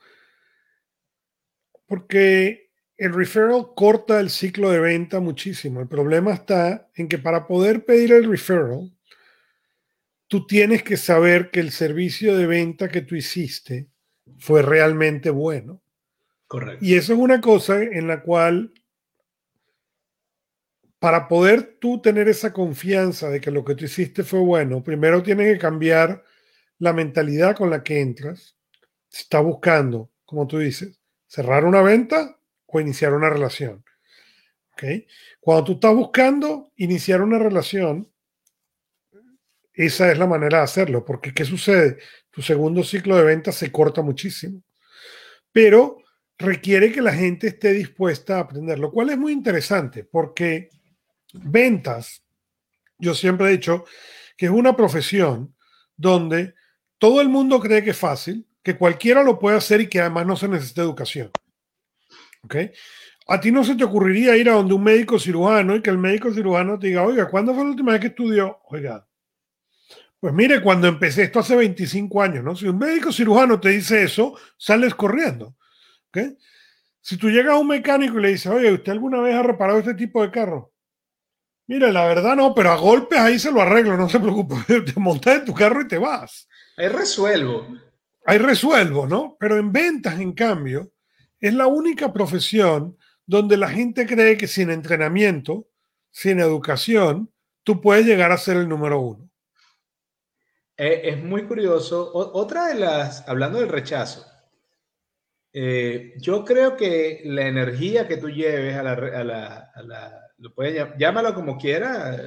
porque el referral corta el ciclo de venta muchísimo. El problema está en que para poder pedir el referral, tú tienes que saber que el servicio de venta que tú hiciste fue realmente bueno. Correcto. Y eso es una cosa en la cual, para poder tú tener esa confianza de que lo que tú hiciste fue bueno, primero tienes que cambiar la mentalidad con la que entras. Está buscando, como tú dices, cerrar una venta o iniciar una relación. ¿Okay? Cuando tú estás buscando iniciar una relación, esa es la manera de hacerlo, porque ¿qué sucede? Tu segundo ciclo de venta se corta muchísimo, pero requiere que la gente esté dispuesta a aprender, lo cual es muy interesante, porque ventas, yo siempre he dicho que es una profesión donde todo el mundo cree que es fácil, que cualquiera lo puede hacer y que además no se necesita educación. ¿Ok? A ti no se te ocurriría ir a donde un médico cirujano y que el médico cirujano te diga, oiga, ¿cuándo fue la última vez que estudió? Oiga, pues mire, cuando empecé esto hace 25 años, ¿no? Si un médico cirujano te dice eso, sales corriendo. Si tú llegas a un mecánico y le dices, oye, ¿usted alguna vez ha reparado este tipo de carro? Mire, la verdad no, pero a golpes ahí se lo arreglo, no se preocupe. Te montas en tu carro y te vas. Ahí resuelvo. Ahí resuelvo, ¿no? Pero en ventas, en cambio, es la única profesión donde la gente cree que sin entrenamiento, sin educación, tú puedes llegar a ser el número uno. Eh, es muy curioso. otra de las, hablando del rechazo, eh, yo creo que la energía que tú lleves a la, a la, lo puedes, llámalo como quiera,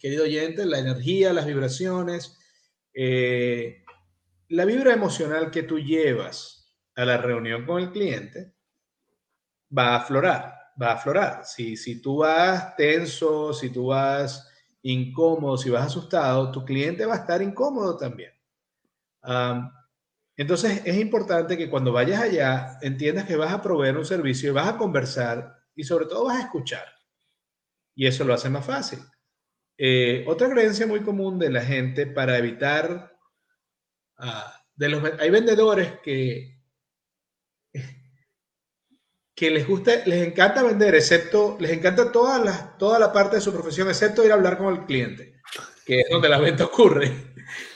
querido oyente, la energía, las vibraciones, eh, la vibra emocional que tú llevas a la reunión con el cliente va a aflorar, va a aflorar. Si, si tú vas tenso, si tú vas incómodo, si vas asustado, tu cliente va a estar incómodo también. entonces es importante que cuando vayas allá entiendas que vas a proveer un servicio y vas a conversar y sobre todo vas a escuchar. Y eso lo hace más fácil. Eh, otra creencia muy común de la gente para evitar, ah, de los, hay vendedores que, que les gusta, les encanta vender, excepto, les encanta toda la, toda la parte de su profesión, excepto ir a hablar con el cliente, que es donde la venta ocurre.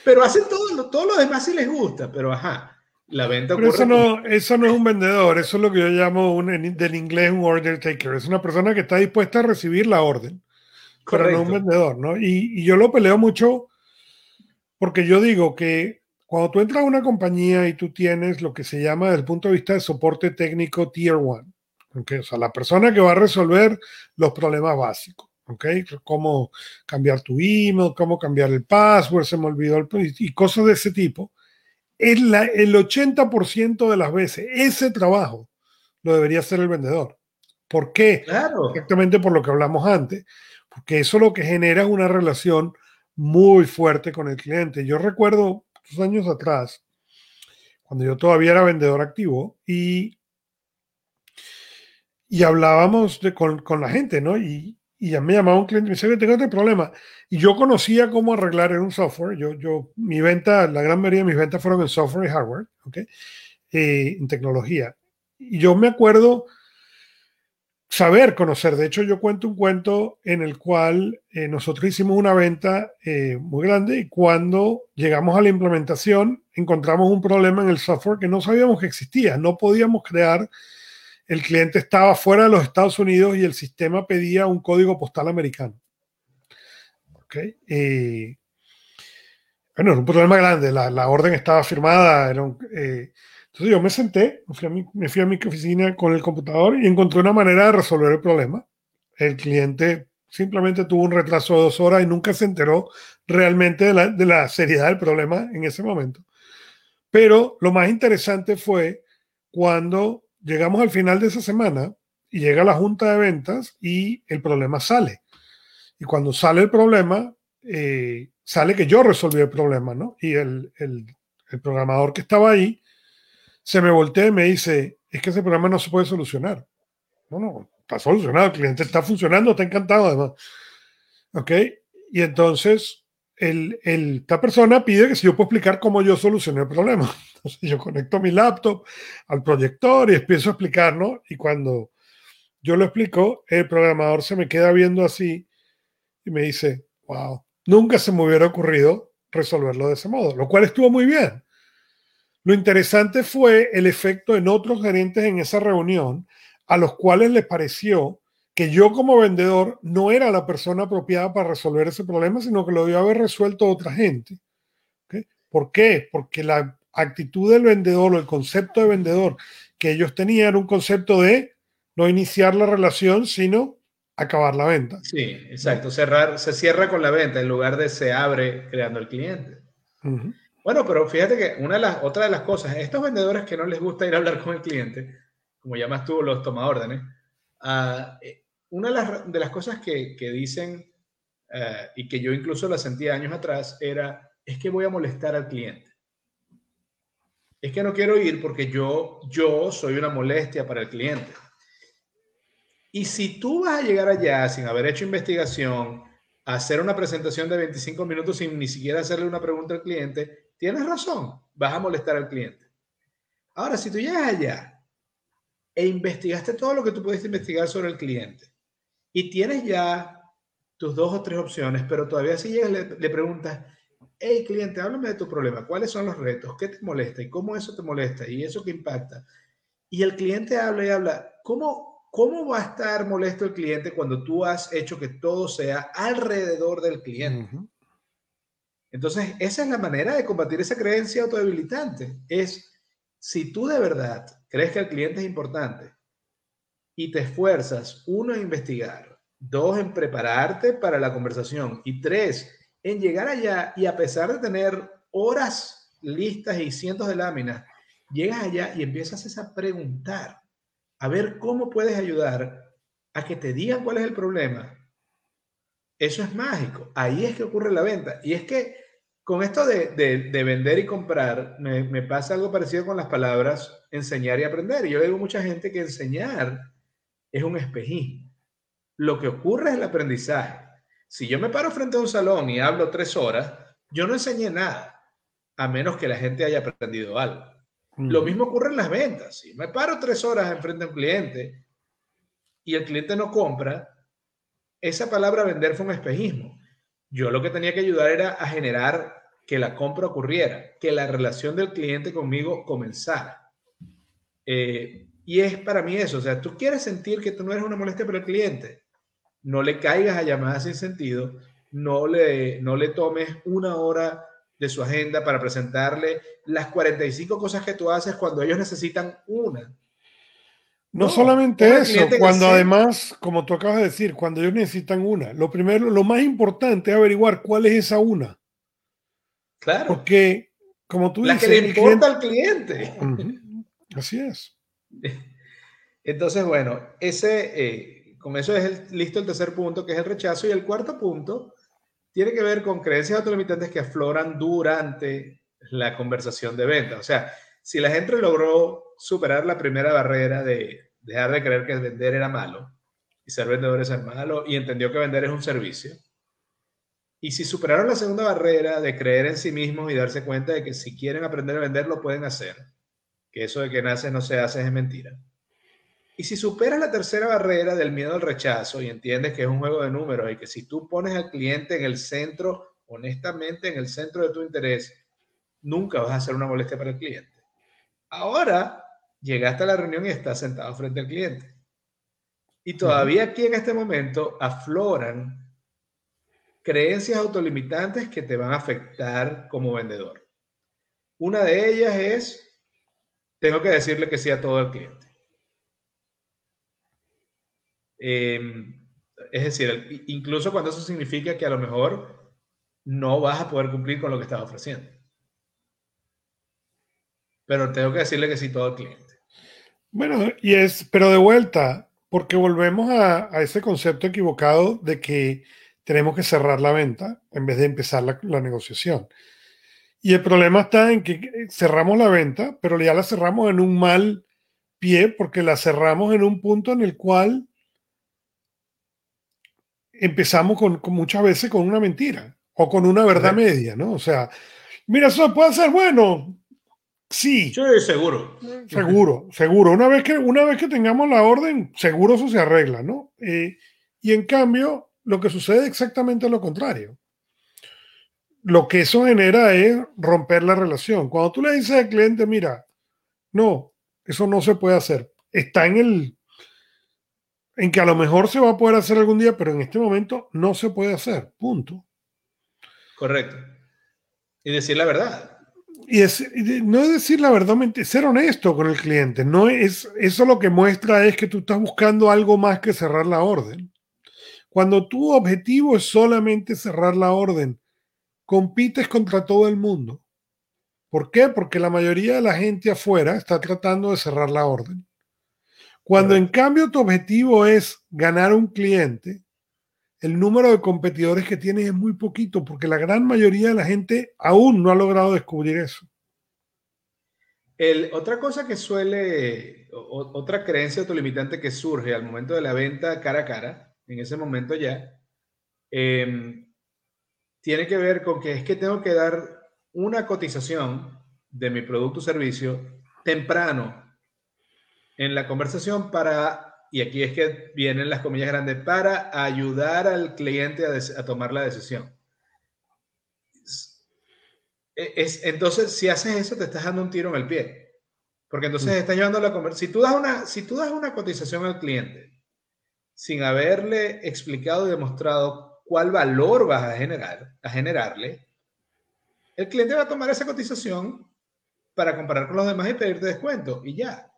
Pero hacen todo, todo lo demás si les gusta, pero ajá, la venta ocurre. Eso no, eso no es un vendedor, eso es lo que yo llamo un, del inglés un order taker, es una persona que está dispuesta a recibir la orden pero no un vendedor, ¿no? Y, yo lo peleo mucho porque yo digo que cuando tú entras a una compañía y tú tienes lo que se llama desde el punto de vista de soporte técnico Tier 1, ¿okay? o sea, la persona que va a resolver los problemas básicos, ¿ok? Cómo cambiar tu email, cómo cambiar el password, se me olvidó el, y cosas de ese tipo. Es la, el 80% de las veces ese trabajo lo debería hacer el vendedor. ¿Por qué? Claro. Exactamente por lo que hablamos antes porque eso lo que genera es una relación muy fuerte con el cliente. Yo recuerdo dos años atrás, cuando yo todavía era vendedor activo y, y hablábamos de, con, con, la gente, ¿no? Y, y ya me llamaba un cliente y me decía, tengo este problema. Y yo conocía cómo arreglar en un software. Yo, yo, mi venta, la gran mayoría de mis ventas fueron en software y hardware, ¿ok? Eh, en tecnología. Y yo me acuerdo saber conocer. De hecho, yo cuento un cuento en el cual eh, nosotros hicimos una venta eh, muy grande y cuando llegamos a la implementación encontramos un problema en el software que no sabíamos que existía. No podíamos crear, el cliente estaba fuera de los Estados Unidos y el sistema pedía un código postal americano. Okay. Eh, bueno, era un problema grande. La, la orden estaba firmada. Era un, entonces yo me senté, me fui, a mi, me fui a mi oficina con el computador y encontré una manera de resolver el problema. El cliente simplemente tuvo un retraso de dos horas y nunca se enteró realmente de la, de la seriedad del problema en ese momento. Pero lo más interesante fue cuando llegamos al final de esa semana y llega la junta de ventas y el problema sale. Y cuando sale el problema, eh, sale que yo resolví el problema, ¿no? Y el, el, el programador que estaba ahí se me voltea y me dice, es que ese problema no se puede solucionar. No, no, está solucionado, el cliente está funcionando, está encantado además. ¿Ok? Y entonces el, el, esta persona pide que si yo puedo explicar cómo yo solucioné el problema. Entonces yo conecto mi laptop al proyector y empiezo a explicar, ¿no? Y cuando Yo lo explico, el programador se me queda viendo así y me dice, wow, nunca se me hubiera ocurrido resolverlo de ese modo, lo cual estuvo muy bien. Lo interesante fue el efecto en otros gerentes en esa reunión, a los cuales les pareció que yo como vendedor no era la persona apropiada para resolver ese problema, sino que lo debió haber resuelto otra gente. ¿Por qué? Porque la actitud del vendedor o el concepto de vendedor que ellos tenían era un concepto de no iniciar la relación, sino acabar la venta. Sí, exacto. Cerrar, se cierra con la venta en lugar de se abre creando el cliente. Bueno, pero fíjate que una de las, otra de las cosas, estos vendedores que no les gusta ir a hablar con el cliente, como llamas tú los toma órdenes, uh, una de las, de las, cosas que, que dicen uh, y que yo incluso la sentía años atrás era, es que voy a molestar al cliente. Es que no quiero ir porque yo, yo soy una molestia para el cliente. Y si tú vas a llegar allá sin haber hecho investigación, hacer una presentación de 25 minutos sin ni siquiera hacerle una pregunta al cliente, tienes razón, vas a molestar al cliente. Ahora, si tú llegas allá e investigaste todo lo que tú pudiste investigar sobre el cliente y tienes ya tus dos o tres opciones, pero todavía si llegas le, preguntas, hey cliente, háblame de tu problema, cuáles son los retos, qué te molesta y cómo eso te molesta y eso que impacta. Y el cliente habla y habla, ¿cómo, ¿cómo va a estar molesto el cliente cuando tú has hecho que todo sea alrededor del cliente? Entonces, esa es la manera de combatir esa creencia autodebilitante. Es, si tú de verdad crees que el cliente es importante y te esfuerzas, uno, en investigar, dos, en prepararte para la conversación y tres, en llegar allá y a pesar de tener horas listas y cientos de láminas, llegas allá y empiezas a preguntar a ver cómo puedes ayudar a que te digan cuál es el problema. Eso es mágico. Ahí es que ocurre la venta. Y es que con esto de, vender y comprar, me, pasa algo parecido con las palabras enseñar y aprender. Yo digo mucha gente que enseñar es un espejismo. Lo que ocurre es el aprendizaje. Si yo me paro frente a un salón y hablo tres horas, yo no enseñé nada, a menos que la gente haya aprendido algo. Lo mismo ocurre en las ventas. Si me paro tres horas enfrente a un cliente y el cliente no compra, esa palabra vender fue un espejismo. Yo lo que tenía que ayudar era a generar que la compra ocurriera, que la relación del cliente conmigo comenzara. Eh, y es para mí eso, o sea, tú quieres sentir que tú no eres una molestia para el cliente, no le caigas a llamadas sin sentido, no le, no le tomes una hora de su agenda para presentarle las 45 cosas que tú haces cuando ellos necesitan una. No, solamente eso, cuando además, como tú acabas de decir, cuando ellos necesitan una, lo primero, lo más importante es averiguar cuál es esa una. Claro. Porque, como tú dices. La que le importa al cliente. Así es. Entonces, bueno, ese, eh, con eso es el, listo el tercer punto, que es el rechazo. Y el cuarto punto tiene que ver con creencias autolimitantes que afloran durante la conversación de venta. O sea, si la gente logró superar la primera barrera de dejar de creer que vender era malo y ser vendedor es malo y entendió que vender es un servicio, y si superaron la segunda barrera de creer en sí mismos y darse cuenta de que si quieren aprender a vender lo pueden hacer, que eso de que nace no se hace es mentira, y si superas la tercera barrera del miedo al rechazo y entiendes que es un juego de números y que si tú pones al cliente en el centro, honestamente en el centro de tu interés, nunca vas a ser una molestia para el cliente. Ahora llegaste a la reunión y estás sentado frente al cliente. Y todavía aquí en este momento afloran creencias autolimitantes que te van a afectar como vendedor. Una de ellas es, tengo que decirle que sí a todo el cliente. Em, es decir, incluso cuando eso significa que a lo mejor no vas a poder cumplir con lo que estás ofreciendo. Pero tengo que decirle que sí todo el cliente. Bueno, y es, pero de vuelta, porque volvemos a, ese concepto equivocado de que tenemos que cerrar la venta en vez de empezar la, la negociación. Y el problema está en que cerramos la venta, pero ya la cerramos en un mal pie porque la cerramos en un punto en el cual empezamos con, muchas veces con una mentira o con una verdad media, ¿no? O sea, mira, eso puede ser bueno. Sí. Sí, seguro. Seguro, seguro. Una vez que, una vez que tengamos la orden, seguro eso se arregla, ¿no? Eh, y en cambio, lo que sucede es exactamente lo contrario. Lo que eso genera es romper la relación. Cuando tú le dices al cliente, mira, no, eso no se puede hacer. Está en el, en que a lo mejor se va a poder hacer algún día, pero en este momento no se puede hacer. Punto. Correcto. Y decir la verdad. Y es, no es decir la verdad, ser honesto con el cliente. No es, eso lo que muestra es que tú estás buscando algo más que cerrar la orden. Cuando tu objetivo es solamente cerrar la orden, compites contra todo el mundo. ¿Por qué? Porque la mayoría de la gente afuera está tratando de cerrar la orden. Cuando en cambio tu objetivo es ganar un cliente, el número de competidores que tienes es muy poquito, porque la gran mayoría de la gente aún no ha logrado descubrir eso. El, otra cosa que suele, otra creencia autolimitante que surge al momento de la venta cara a cara, en ese momento ya, em, tiene que ver con que es que tengo que dar una cotización de mi producto o servicio temprano en la conversación para y aquí es que vienen las comillas grandes, para ayudar al cliente a, tomar la decisión. Es, entonces, si haces eso, te estás dando un tiro en el pie. Porque entonces mm. estás llevando la conversación. Si tú das una, si tú das una cotización al cliente sin haberle explicado y demostrado cuál valor vas a generar, a generarle, el cliente va a tomar esa cotización para comparar con los demás y pedirte descuento y ya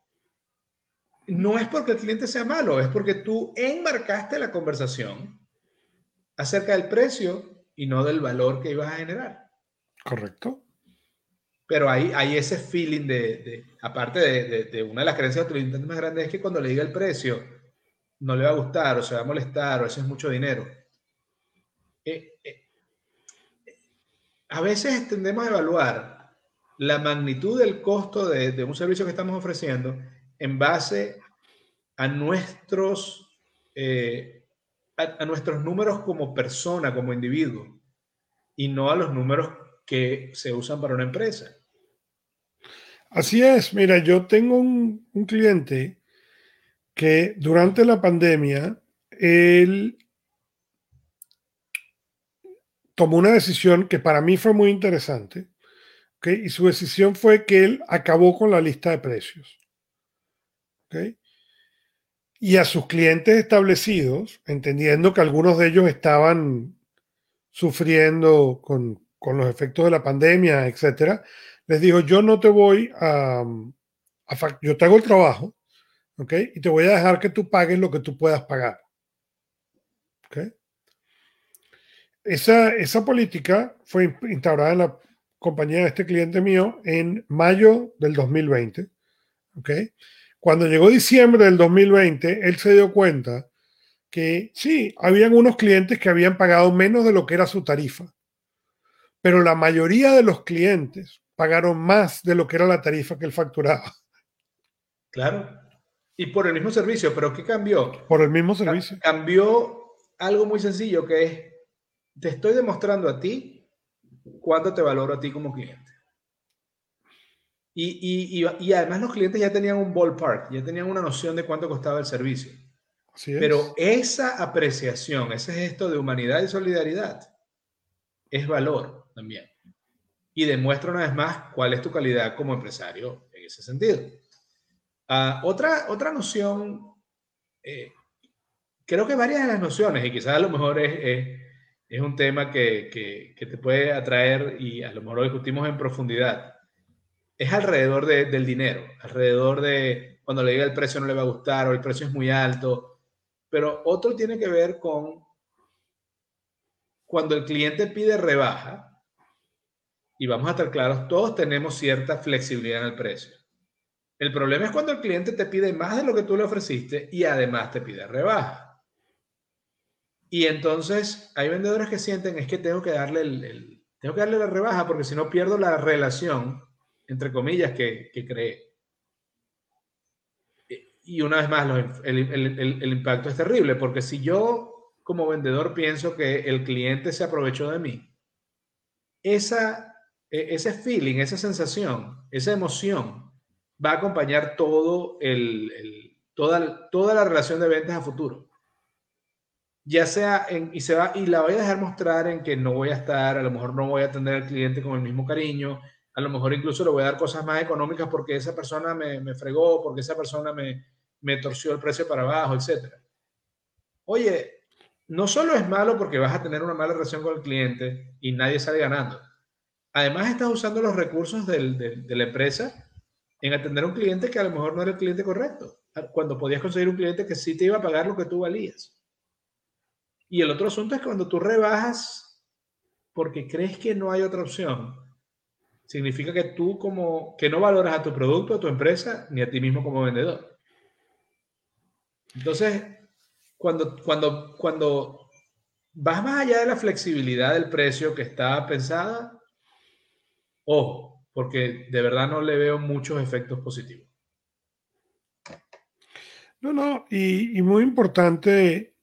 no es porque el cliente sea malo, es porque tú enmarcaste la conversación acerca del precio y no del valor que ibas a generar. Correcto. Pero hay, hay ese feeling de, aparte de, una de las creencias de cliente más grandes, es que cuando le diga el precio, no le va a gustar o se va a molestar o eso es mucho dinero. Eh, eh, a veces tendemos a evaluar la magnitud del costo de un servicio que estamos ofreciendo en base a nuestros, eh, a, nuestros números como persona, como individuo, y no a los números que se usan para una empresa. Así es, mira, yo tengo un, un cliente que durante la pandemia, él tomó una decisión que para mí fue muy interesante, y su decisión fue que él acabó con la lista de precios. Y a sus clientes establecidos, entendiendo que algunos de ellos estaban sufriendo con, los efectos de la pandemia, etcétera, les digo, yo no te voy a, yo te hago el trabajo, ¿ok? Y te voy a dejar que tú pagues lo que tú puedas pagar. ¿Ok? Esa, esa política fue instaurada en la compañía de este cliente mío en mayo del 2020. ¿Ok? Cuando llegó diciembre del 2020, él se dio cuenta que sí, habían unos clientes que habían pagado menos de lo que era su tarifa, pero la mayoría de los clientes pagaron más de lo que era la tarifa que él facturaba. Claro. Y por el mismo servicio, pero ¿qué cambió? Por el mismo servicio. Cambió algo muy sencillo que es, te estoy demostrando a ti cuánto te valoro a ti como cliente. Y, además los clientes ya tenían un ballpark, ya tenían una noción de cuánto costaba el servicio. Pero esa apreciación, ese gesto de humanidad y solidaridad, es valor también. Y demuestra una vez más cuál es tu calidad como empresario en ese sentido. Ah, otra, otra noción, eh, creo que varias de las nociones, y quizás a lo mejor es, es, un tema que, que, que, te puede atraer y a lo mejor lo discutimos en profundidad es alrededor del dinero, alrededor de cuando le diga el precio no le va a gustar o el precio es muy alto, pero otro tiene que ver con cuando el cliente pide rebaja, y vamos a estar claros, todos tenemos cierta flexibilidad en el precio. El problema es cuando el cliente te pide más de lo que tú le ofreciste y además te pide rebaja. Y entonces hay vendedores que sienten es que tengo que darle el tengo que darle la rebaja porque si no pierdo la relación entre comillas, que, cree. Y una vez más, el, el, el, impacto es terrible, porque si yo como vendedor pienso que el cliente se aprovechó de mí, esa e, ese feeling, esa sensación, esa emoción va a acompañar todo el, toda, toda la relación de ventas a futuro. Ya sea en, y se va, y la voy a dejar mostrar en que no voy a estar, a lo mejor no voy a atender al cliente con el mismo cariño, a lo mejor incluso le voy a dar cosas más económicas porque esa persona me, me fregó, porque esa persona me, me torció el precio para abajo, etc. Oye, no solo es malo porque vas a tener una mala relación con el cliente y nadie sale ganando. Además, estás usando los recursos del, de la empresa en atender a un cliente que a lo mejor no era el cliente correcto, cuando podías conseguir un cliente que sí te iba a pagar lo que tú valías. Y el otro asunto es cuando tú rebajas porque crees que no hay otra opción, significa que tú como que no valoras a tu producto, a tu empresa, ni a ti mismo como vendedor. Entonces, cuando, cuando, cuando vas más allá de la flexibilidad del precio que está pensada, ojo, porque de verdad no le veo muchos efectos positivos. No, no, y, y muy importante,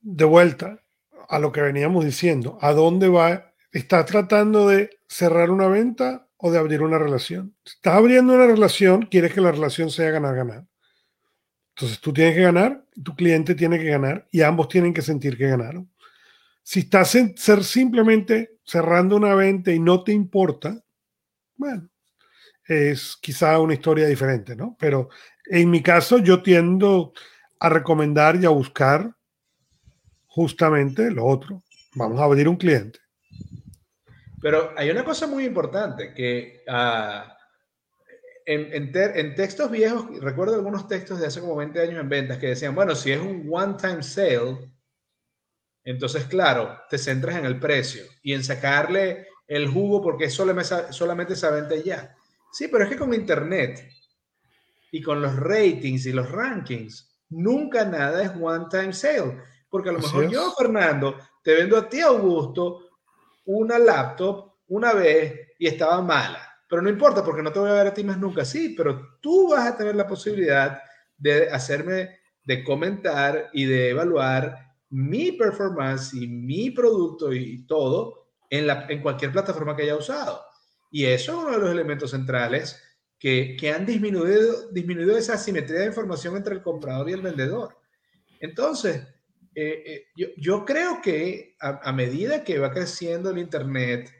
de vuelta a lo que veníamos diciendo, ¿a dónde va? ¿Estás tratando de cerrar una venta o de abrir una relación? Si estás abriendo una relación, quieres que la relación sea ganar-ganar. Entonces tú tienes que ganar, tu cliente tiene que ganar y ambos tienen que sentir que ganaron. Si estás en, ser simplemente cerrando una venta y no te importa, bueno, es quizá una historia diferente, ¿no? Pero en mi caso yo tiendo a recomendar y a buscar justamente lo otro. Vamos a abrir un cliente. Pero hay una cosa muy importante que uh, en, textos viejos, recuerdo algunos textos de hace como 20 años en ventas que decían, bueno, si es un one-time sale, entonces, claro, te centras en el precio y en sacarle el jugo porque solamente, solamente esa venta ya. Sí, pero es que con Internet y con los ratings y los rankings, nunca nada es one-time sale. Porque a lo mejor yo, Fernando, te vendo a ti, Augusto, una laptop una vez y estaba mala pero no importa porque no te voy a ver a ti más nunca. Sí, pero tú vas a tener la posibilidad de hacerme, de comentar y de evaluar mi performance y mi producto y todo en, la, en cualquier plataforma que haya usado. Y eso es uno de los elementos centrales que, que han disminuido, disminuido esa asimetría de información entre el comprador y el vendedor. Entonces, eh, eh, yo, creo que a, medida que va creciendo el Internet,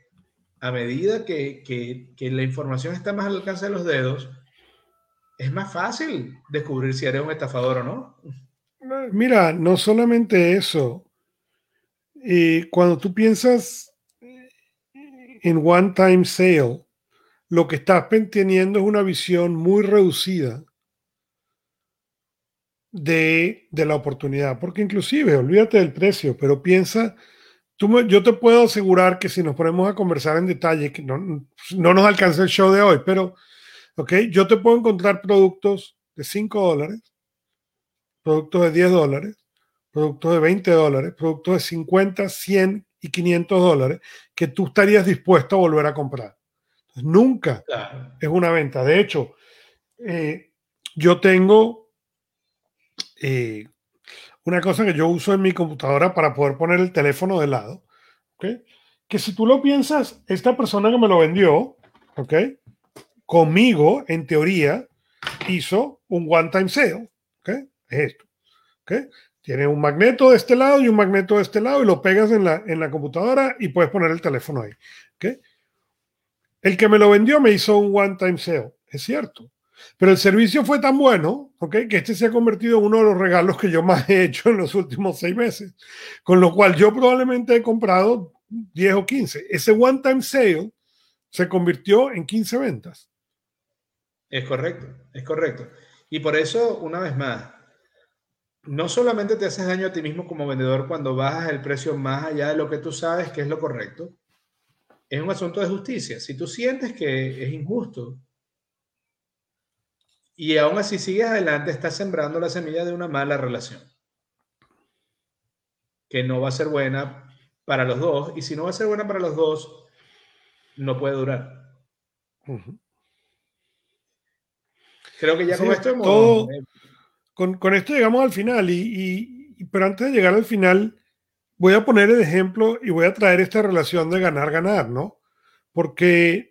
a medida que, la información está más al alcance de los dedos, es más fácil descubrir si eres un estafador o no. Mira, no solamente eso. y cuando tú piensas en one time sale, lo que estás teniendo es una visión muy reducida de, de la oportunidad. Porque inclusive, olvídate del precio, pero piensa yo te puedo asegurar que si nos ponemos a conversar en detalle, que no, no nos alcanza el show de hoy, pero, ok, yo te puedo encontrar productos de 5 dólares, productos de 10 dólares, productos de 20 dólares, productos de 50, 100 y 500 dólares que tú estarías dispuesto a volver a comprar. nunca es una venta. De hecho, eh, yo tengo eh, una cosa que yo uso en mi computadora para poder poner el teléfono de lado, Que si tú lo piensas, esta persona que me lo vendió, ¿ok? Conmigo, en teoría, hizo un one-time sale, ¿ok? Es esto, ¿ok? Tiene un magneto de este lado y un magneto de este lado y lo pegas en la, en la computadora y puedes poner el teléfono ahí, ¿ok? El que me lo vendió me hizo un one-time sale, es cierto. Pero el servicio fue tan bueno, ¿ok? Que este se ha convertido en uno de los regalos que yo más he hecho en los últimos seis meses. Con lo cual yo probablemente he comprado 10 o 15. Ese one time sale se convirtió en 15 ventas. Es correcto, es correcto. Y por eso, una vez más, no solamente te haces daño a ti mismo como vendedor cuando bajas el precio más allá de lo que tú sabes que es lo correcto, es un asunto de justicia. Si tú sientes que es injusto y aún así sigues adelante, estás sembrando la semilla de una mala relación. Que no va a ser buena para los dos. Y si no va a ser buena para los dos, no puede durar. Creo que ya con esto hemos... con, esto llegamos al final. Y, y, pero antes de llegar al final, voy a poner el ejemplo y voy a traer esta relación de ganar-ganar, ¿no? porque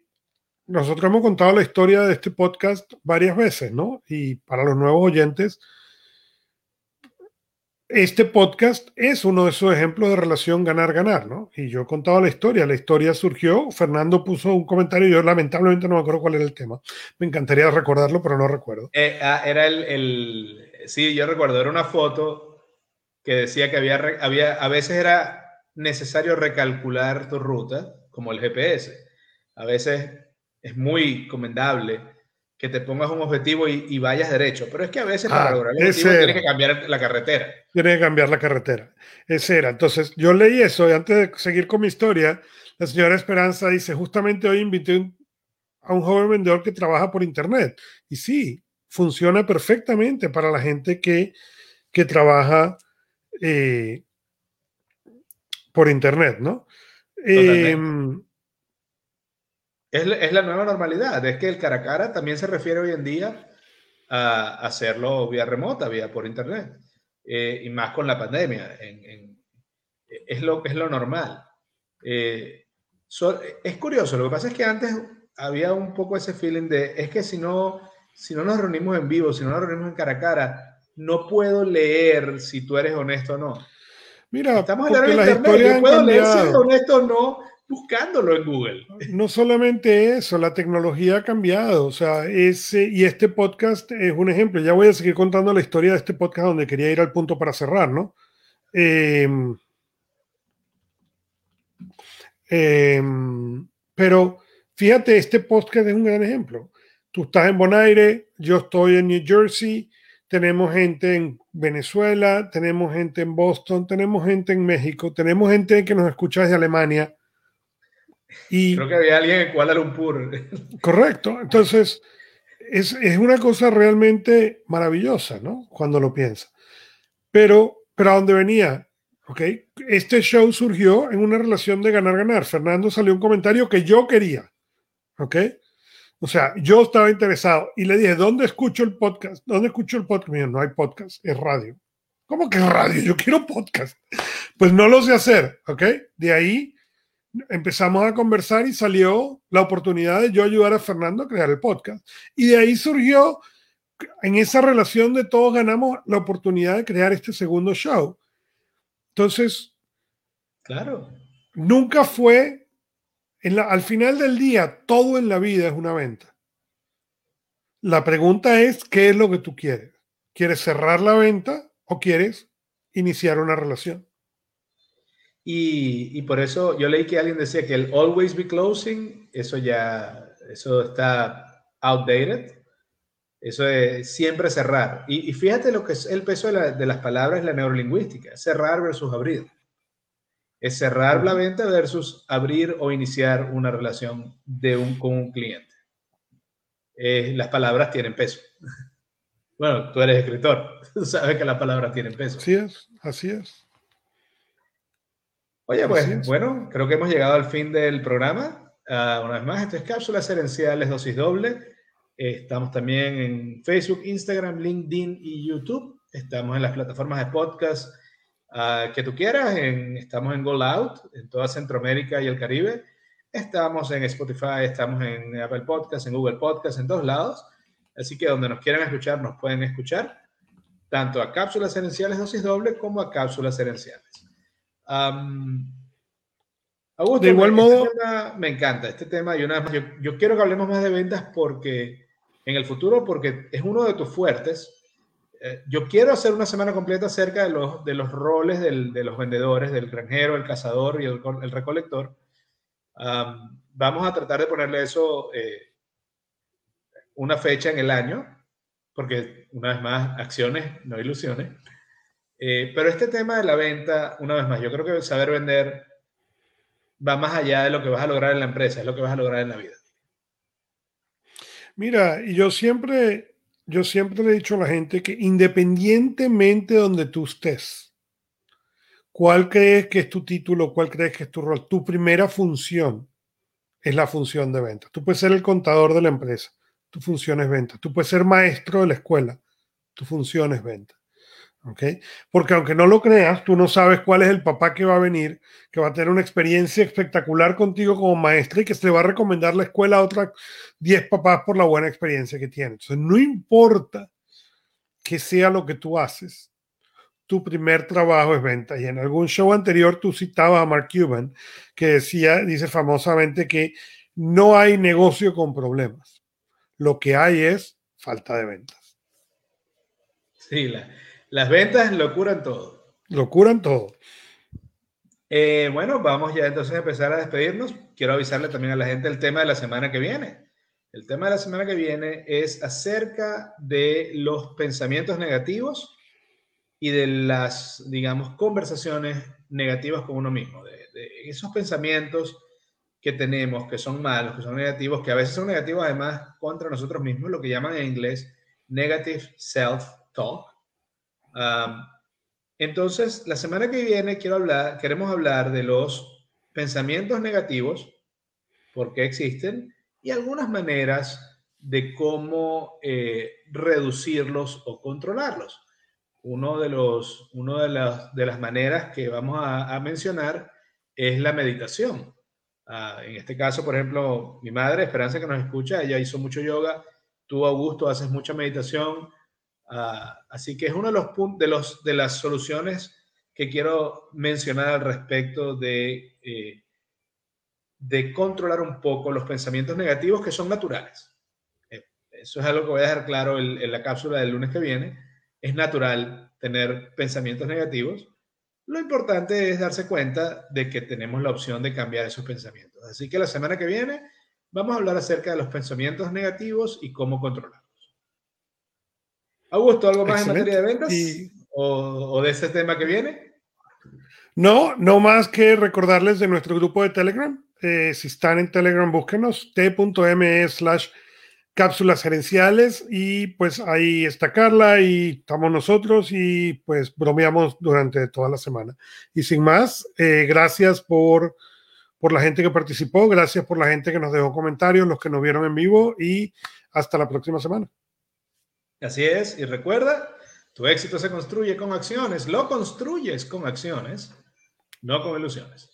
nosotros hemos contado la historia de este podcast varias veces, ¿no? Y para los nuevos oyentes, este podcast es uno de esos ejemplos de relación ganar-ganar, ¿no? Y yo he contado la historia. La historia surgió, Fernando puso un comentario, yo lamentablemente no me acuerdo cuál era el tema. Me encantaría recordarlo, pero no recuerdo. Eh, ah, era el, el, sí, yo recuerdo, era una foto que decía que había, había, a veces era necesario recalcular tu ruta, como el GPS. A veces es muy recomendable que te pongas un objetivo y, vayas derecho. Pero es que a veces para ah, lograr el objetivo tienes que cambiar la carretera. Tienes que cambiar la carretera. Ese era. Entonces, yo leí eso y antes de seguir con mi historia, la señora Esperanza dice, justamente hoy invité a un joven vendedor que trabaja por Internet. Y sí, funciona perfectamente para la gente que, que trabaja eh, por Internet, ¿no? Es, la nueva normalidad. Es que el cara a cara también se refiere hoy en día a hacerlo vía remota, vía por internet. Eh, y más con la pandemia. es, lo, es lo normal. Eh, es curioso. Lo que pasa es que antes había un poco ese feeling de, es que si no, si no nos reunimos en vivo, si no nos reunimos en cara a cara, no puedo leer si tú eres honesto o no. Mira, estamos en la internet, yo puedo leer si eres honesto o no buscándolo en Google. No solamente eso, la tecnología ha cambiado, o sea, ese, y este podcast es un ejemplo. Ya voy a seguir contando la historia de este podcast donde quería ir al punto para cerrar, ¿no? Em, em, pero fíjate, este podcast es un gran ejemplo. Tú estás en Bonaire, yo estoy en New Jersey, tenemos gente en Venezuela, tenemos gente en Boston, tenemos gente en México, tenemos gente que nos escucha desde Alemania y, Creo que había alguien en Kuala Lumpur. Correcto. Entonces, es, es, una cosa realmente maravillosa, ¿no? Cuando lo piensa. Pero, pero ¿a dónde venía? ¿Ok? Este show surgió en una relación de ganar-ganar. Fernando salió un comentario que yo quería. ¿Ok? O sea, yo estaba interesado y le dije, ¿dónde escucho el podcast? ¿Dónde escucho el podcast? Mira, no hay podcast, es radio. ¿Cómo que es radio? Yo quiero podcast. Pues no lo sé hacer, ¿ok? De ahí empezamos a conversar y salió la oportunidad de yo ayudar a Fernando a crear el podcast. Y de ahí surgió, en esa relación de todos ganamos la oportunidad de crear este segundo show. Entonces, claro. Nunca fue, en la, al final del día, todo en la vida es una venta. La pregunta es, ¿qué es lo que tú quieres? ¿Quieres cerrar la venta o quieres iniciar una relación? Y, por eso yo leí que alguien decía que el always be closing, eso ya, eso está outdated. Eso es siempre cerrar. Y, fíjate lo que es el peso de, las palabras, la neurolingüística, cerrar versus abrir. Es cerrar la venta versus abrir o iniciar una relación de un, con un cliente. Eh, las palabras tienen peso. Bueno, tú eres escritor, tú sabes que las palabras tienen peso. Así es, así es. Oye, pues bueno, creo que hemos llegado al fin del programa. Ah, una vez más, esto es Cápsulas Herenciales Dosis Doble. estamos también en Facebook, Instagram, LinkedIn y YouTube. Estamos en las plataformas de podcast ah, que tú quieras. estamos en Go Out, en toda Centroamérica y el Caribe. Estamos en Spotify, estamos en Apple Podcast, en Google Podcast, en todos lados. Así que donde nos quieran escuchar, nos pueden escuchar. Tanto a Cápsulas Herenciales Dosis Doble como a Cápsulas Herenciales de igual este modo, me encanta este tema y una vez yo, quiero que hablemos más de ventas porque en el futuro, porque es uno de tus fuertes. Eh, yo quiero hacer una semana completa acerca de los, de los roles de los vendedores, del granjero, el cazador y el, recolector. vamos a tratar de ponerle eso eh, una fecha en el año, porque una vez más, acciones, no ilusiones. Eh, pero este tema de la venta, una vez más, yo creo que saber vender va más allá de lo que vas a lograr en la empresa, es lo que vas a lograr en la vida. Mira, y yo siempre, yo siempre le he dicho a la gente que independientemente de donde tú estés, cuál crees que es tu título, cuál crees que es tu rol, tu primera función es la función de venta. Tú puedes ser el contador de la empresa, tu función es venta. Tú puedes ser maestro de la escuela, tu función es venta. ¿Ok? Porque aunque no lo creas, tú no sabes cuál es el papá que va a venir, que va a tener una experiencia espectacular contigo como maestra y que se le va a recomendar la escuela a otras 10 papás por la buena experiencia que tiene. Entonces, no importa que sea lo que tú haces, tu primer trabajo es venta. Y en algún show anterior tú citabas a Mark Cuban, que decía, dice famosamente que no hay negocio con problemas. Lo que hay es falta de ventas. Sí, la, las ventas lo curan todo. Lo curan todo. Eh, bueno, vamos ya entonces a empezar a despedirnos. Quiero avisarle también a la gente el tema de la semana que viene. El tema de la semana que viene es acerca de los pensamientos negativos y de las, digamos, conversaciones negativas con uno mismo, de, esos pensamientos que tenemos, que son malos, que son negativos, que a veces son negativos además contra nosotros mismos, lo que llaman en inglés negative self-talk entonces, la semana que viene quiero hablar, queremos hablar de los pensamientos negativos, por qué existen, y algunas maneras de cómo eh, reducirlos o controlarlos. Uno de los, uno de las, de las maneras que vamos a, mencionar es la meditación. Ah, en este caso, por ejemplo, mi madre, Esperanza, que nos escucha, ella hizo mucho yoga, tú, Augusto, haces mucha meditación, Ah, así que es uno de los de, de las soluciones que quiero mencionar al respecto de, eh, de controlar un poco los pensamientos negativos que son naturales. Eh, eso es algo que voy a dejar claro en, la cápsula del lunes que viene. Es natural tener pensamientos negativos. Lo importante es darse cuenta de que tenemos la opción de cambiar esos pensamientos. Así que la semana que viene vamos a hablar acerca de los pensamientos negativos y cómo controlarlos. Augusto, ¿algo más en materia de ventas? ¿O, de ese tema que viene? No, no más que recordarles de nuestro grupo de Telegram. Eh, si están en Telegram, búsquenos t.me slash cápsulas gerenciales y pues ahí está Carla y estamos nosotros y pues bromeamos durante toda la semana. Y sin más, eh, gracias por, por la gente que participó, gracias por la gente que nos dejó comentarios, los que nos vieron en vivo y hasta la próxima semana. Así es, y recuerda, tu éxito se construye con acciones, lo construyes con acciones, no con ilusiones.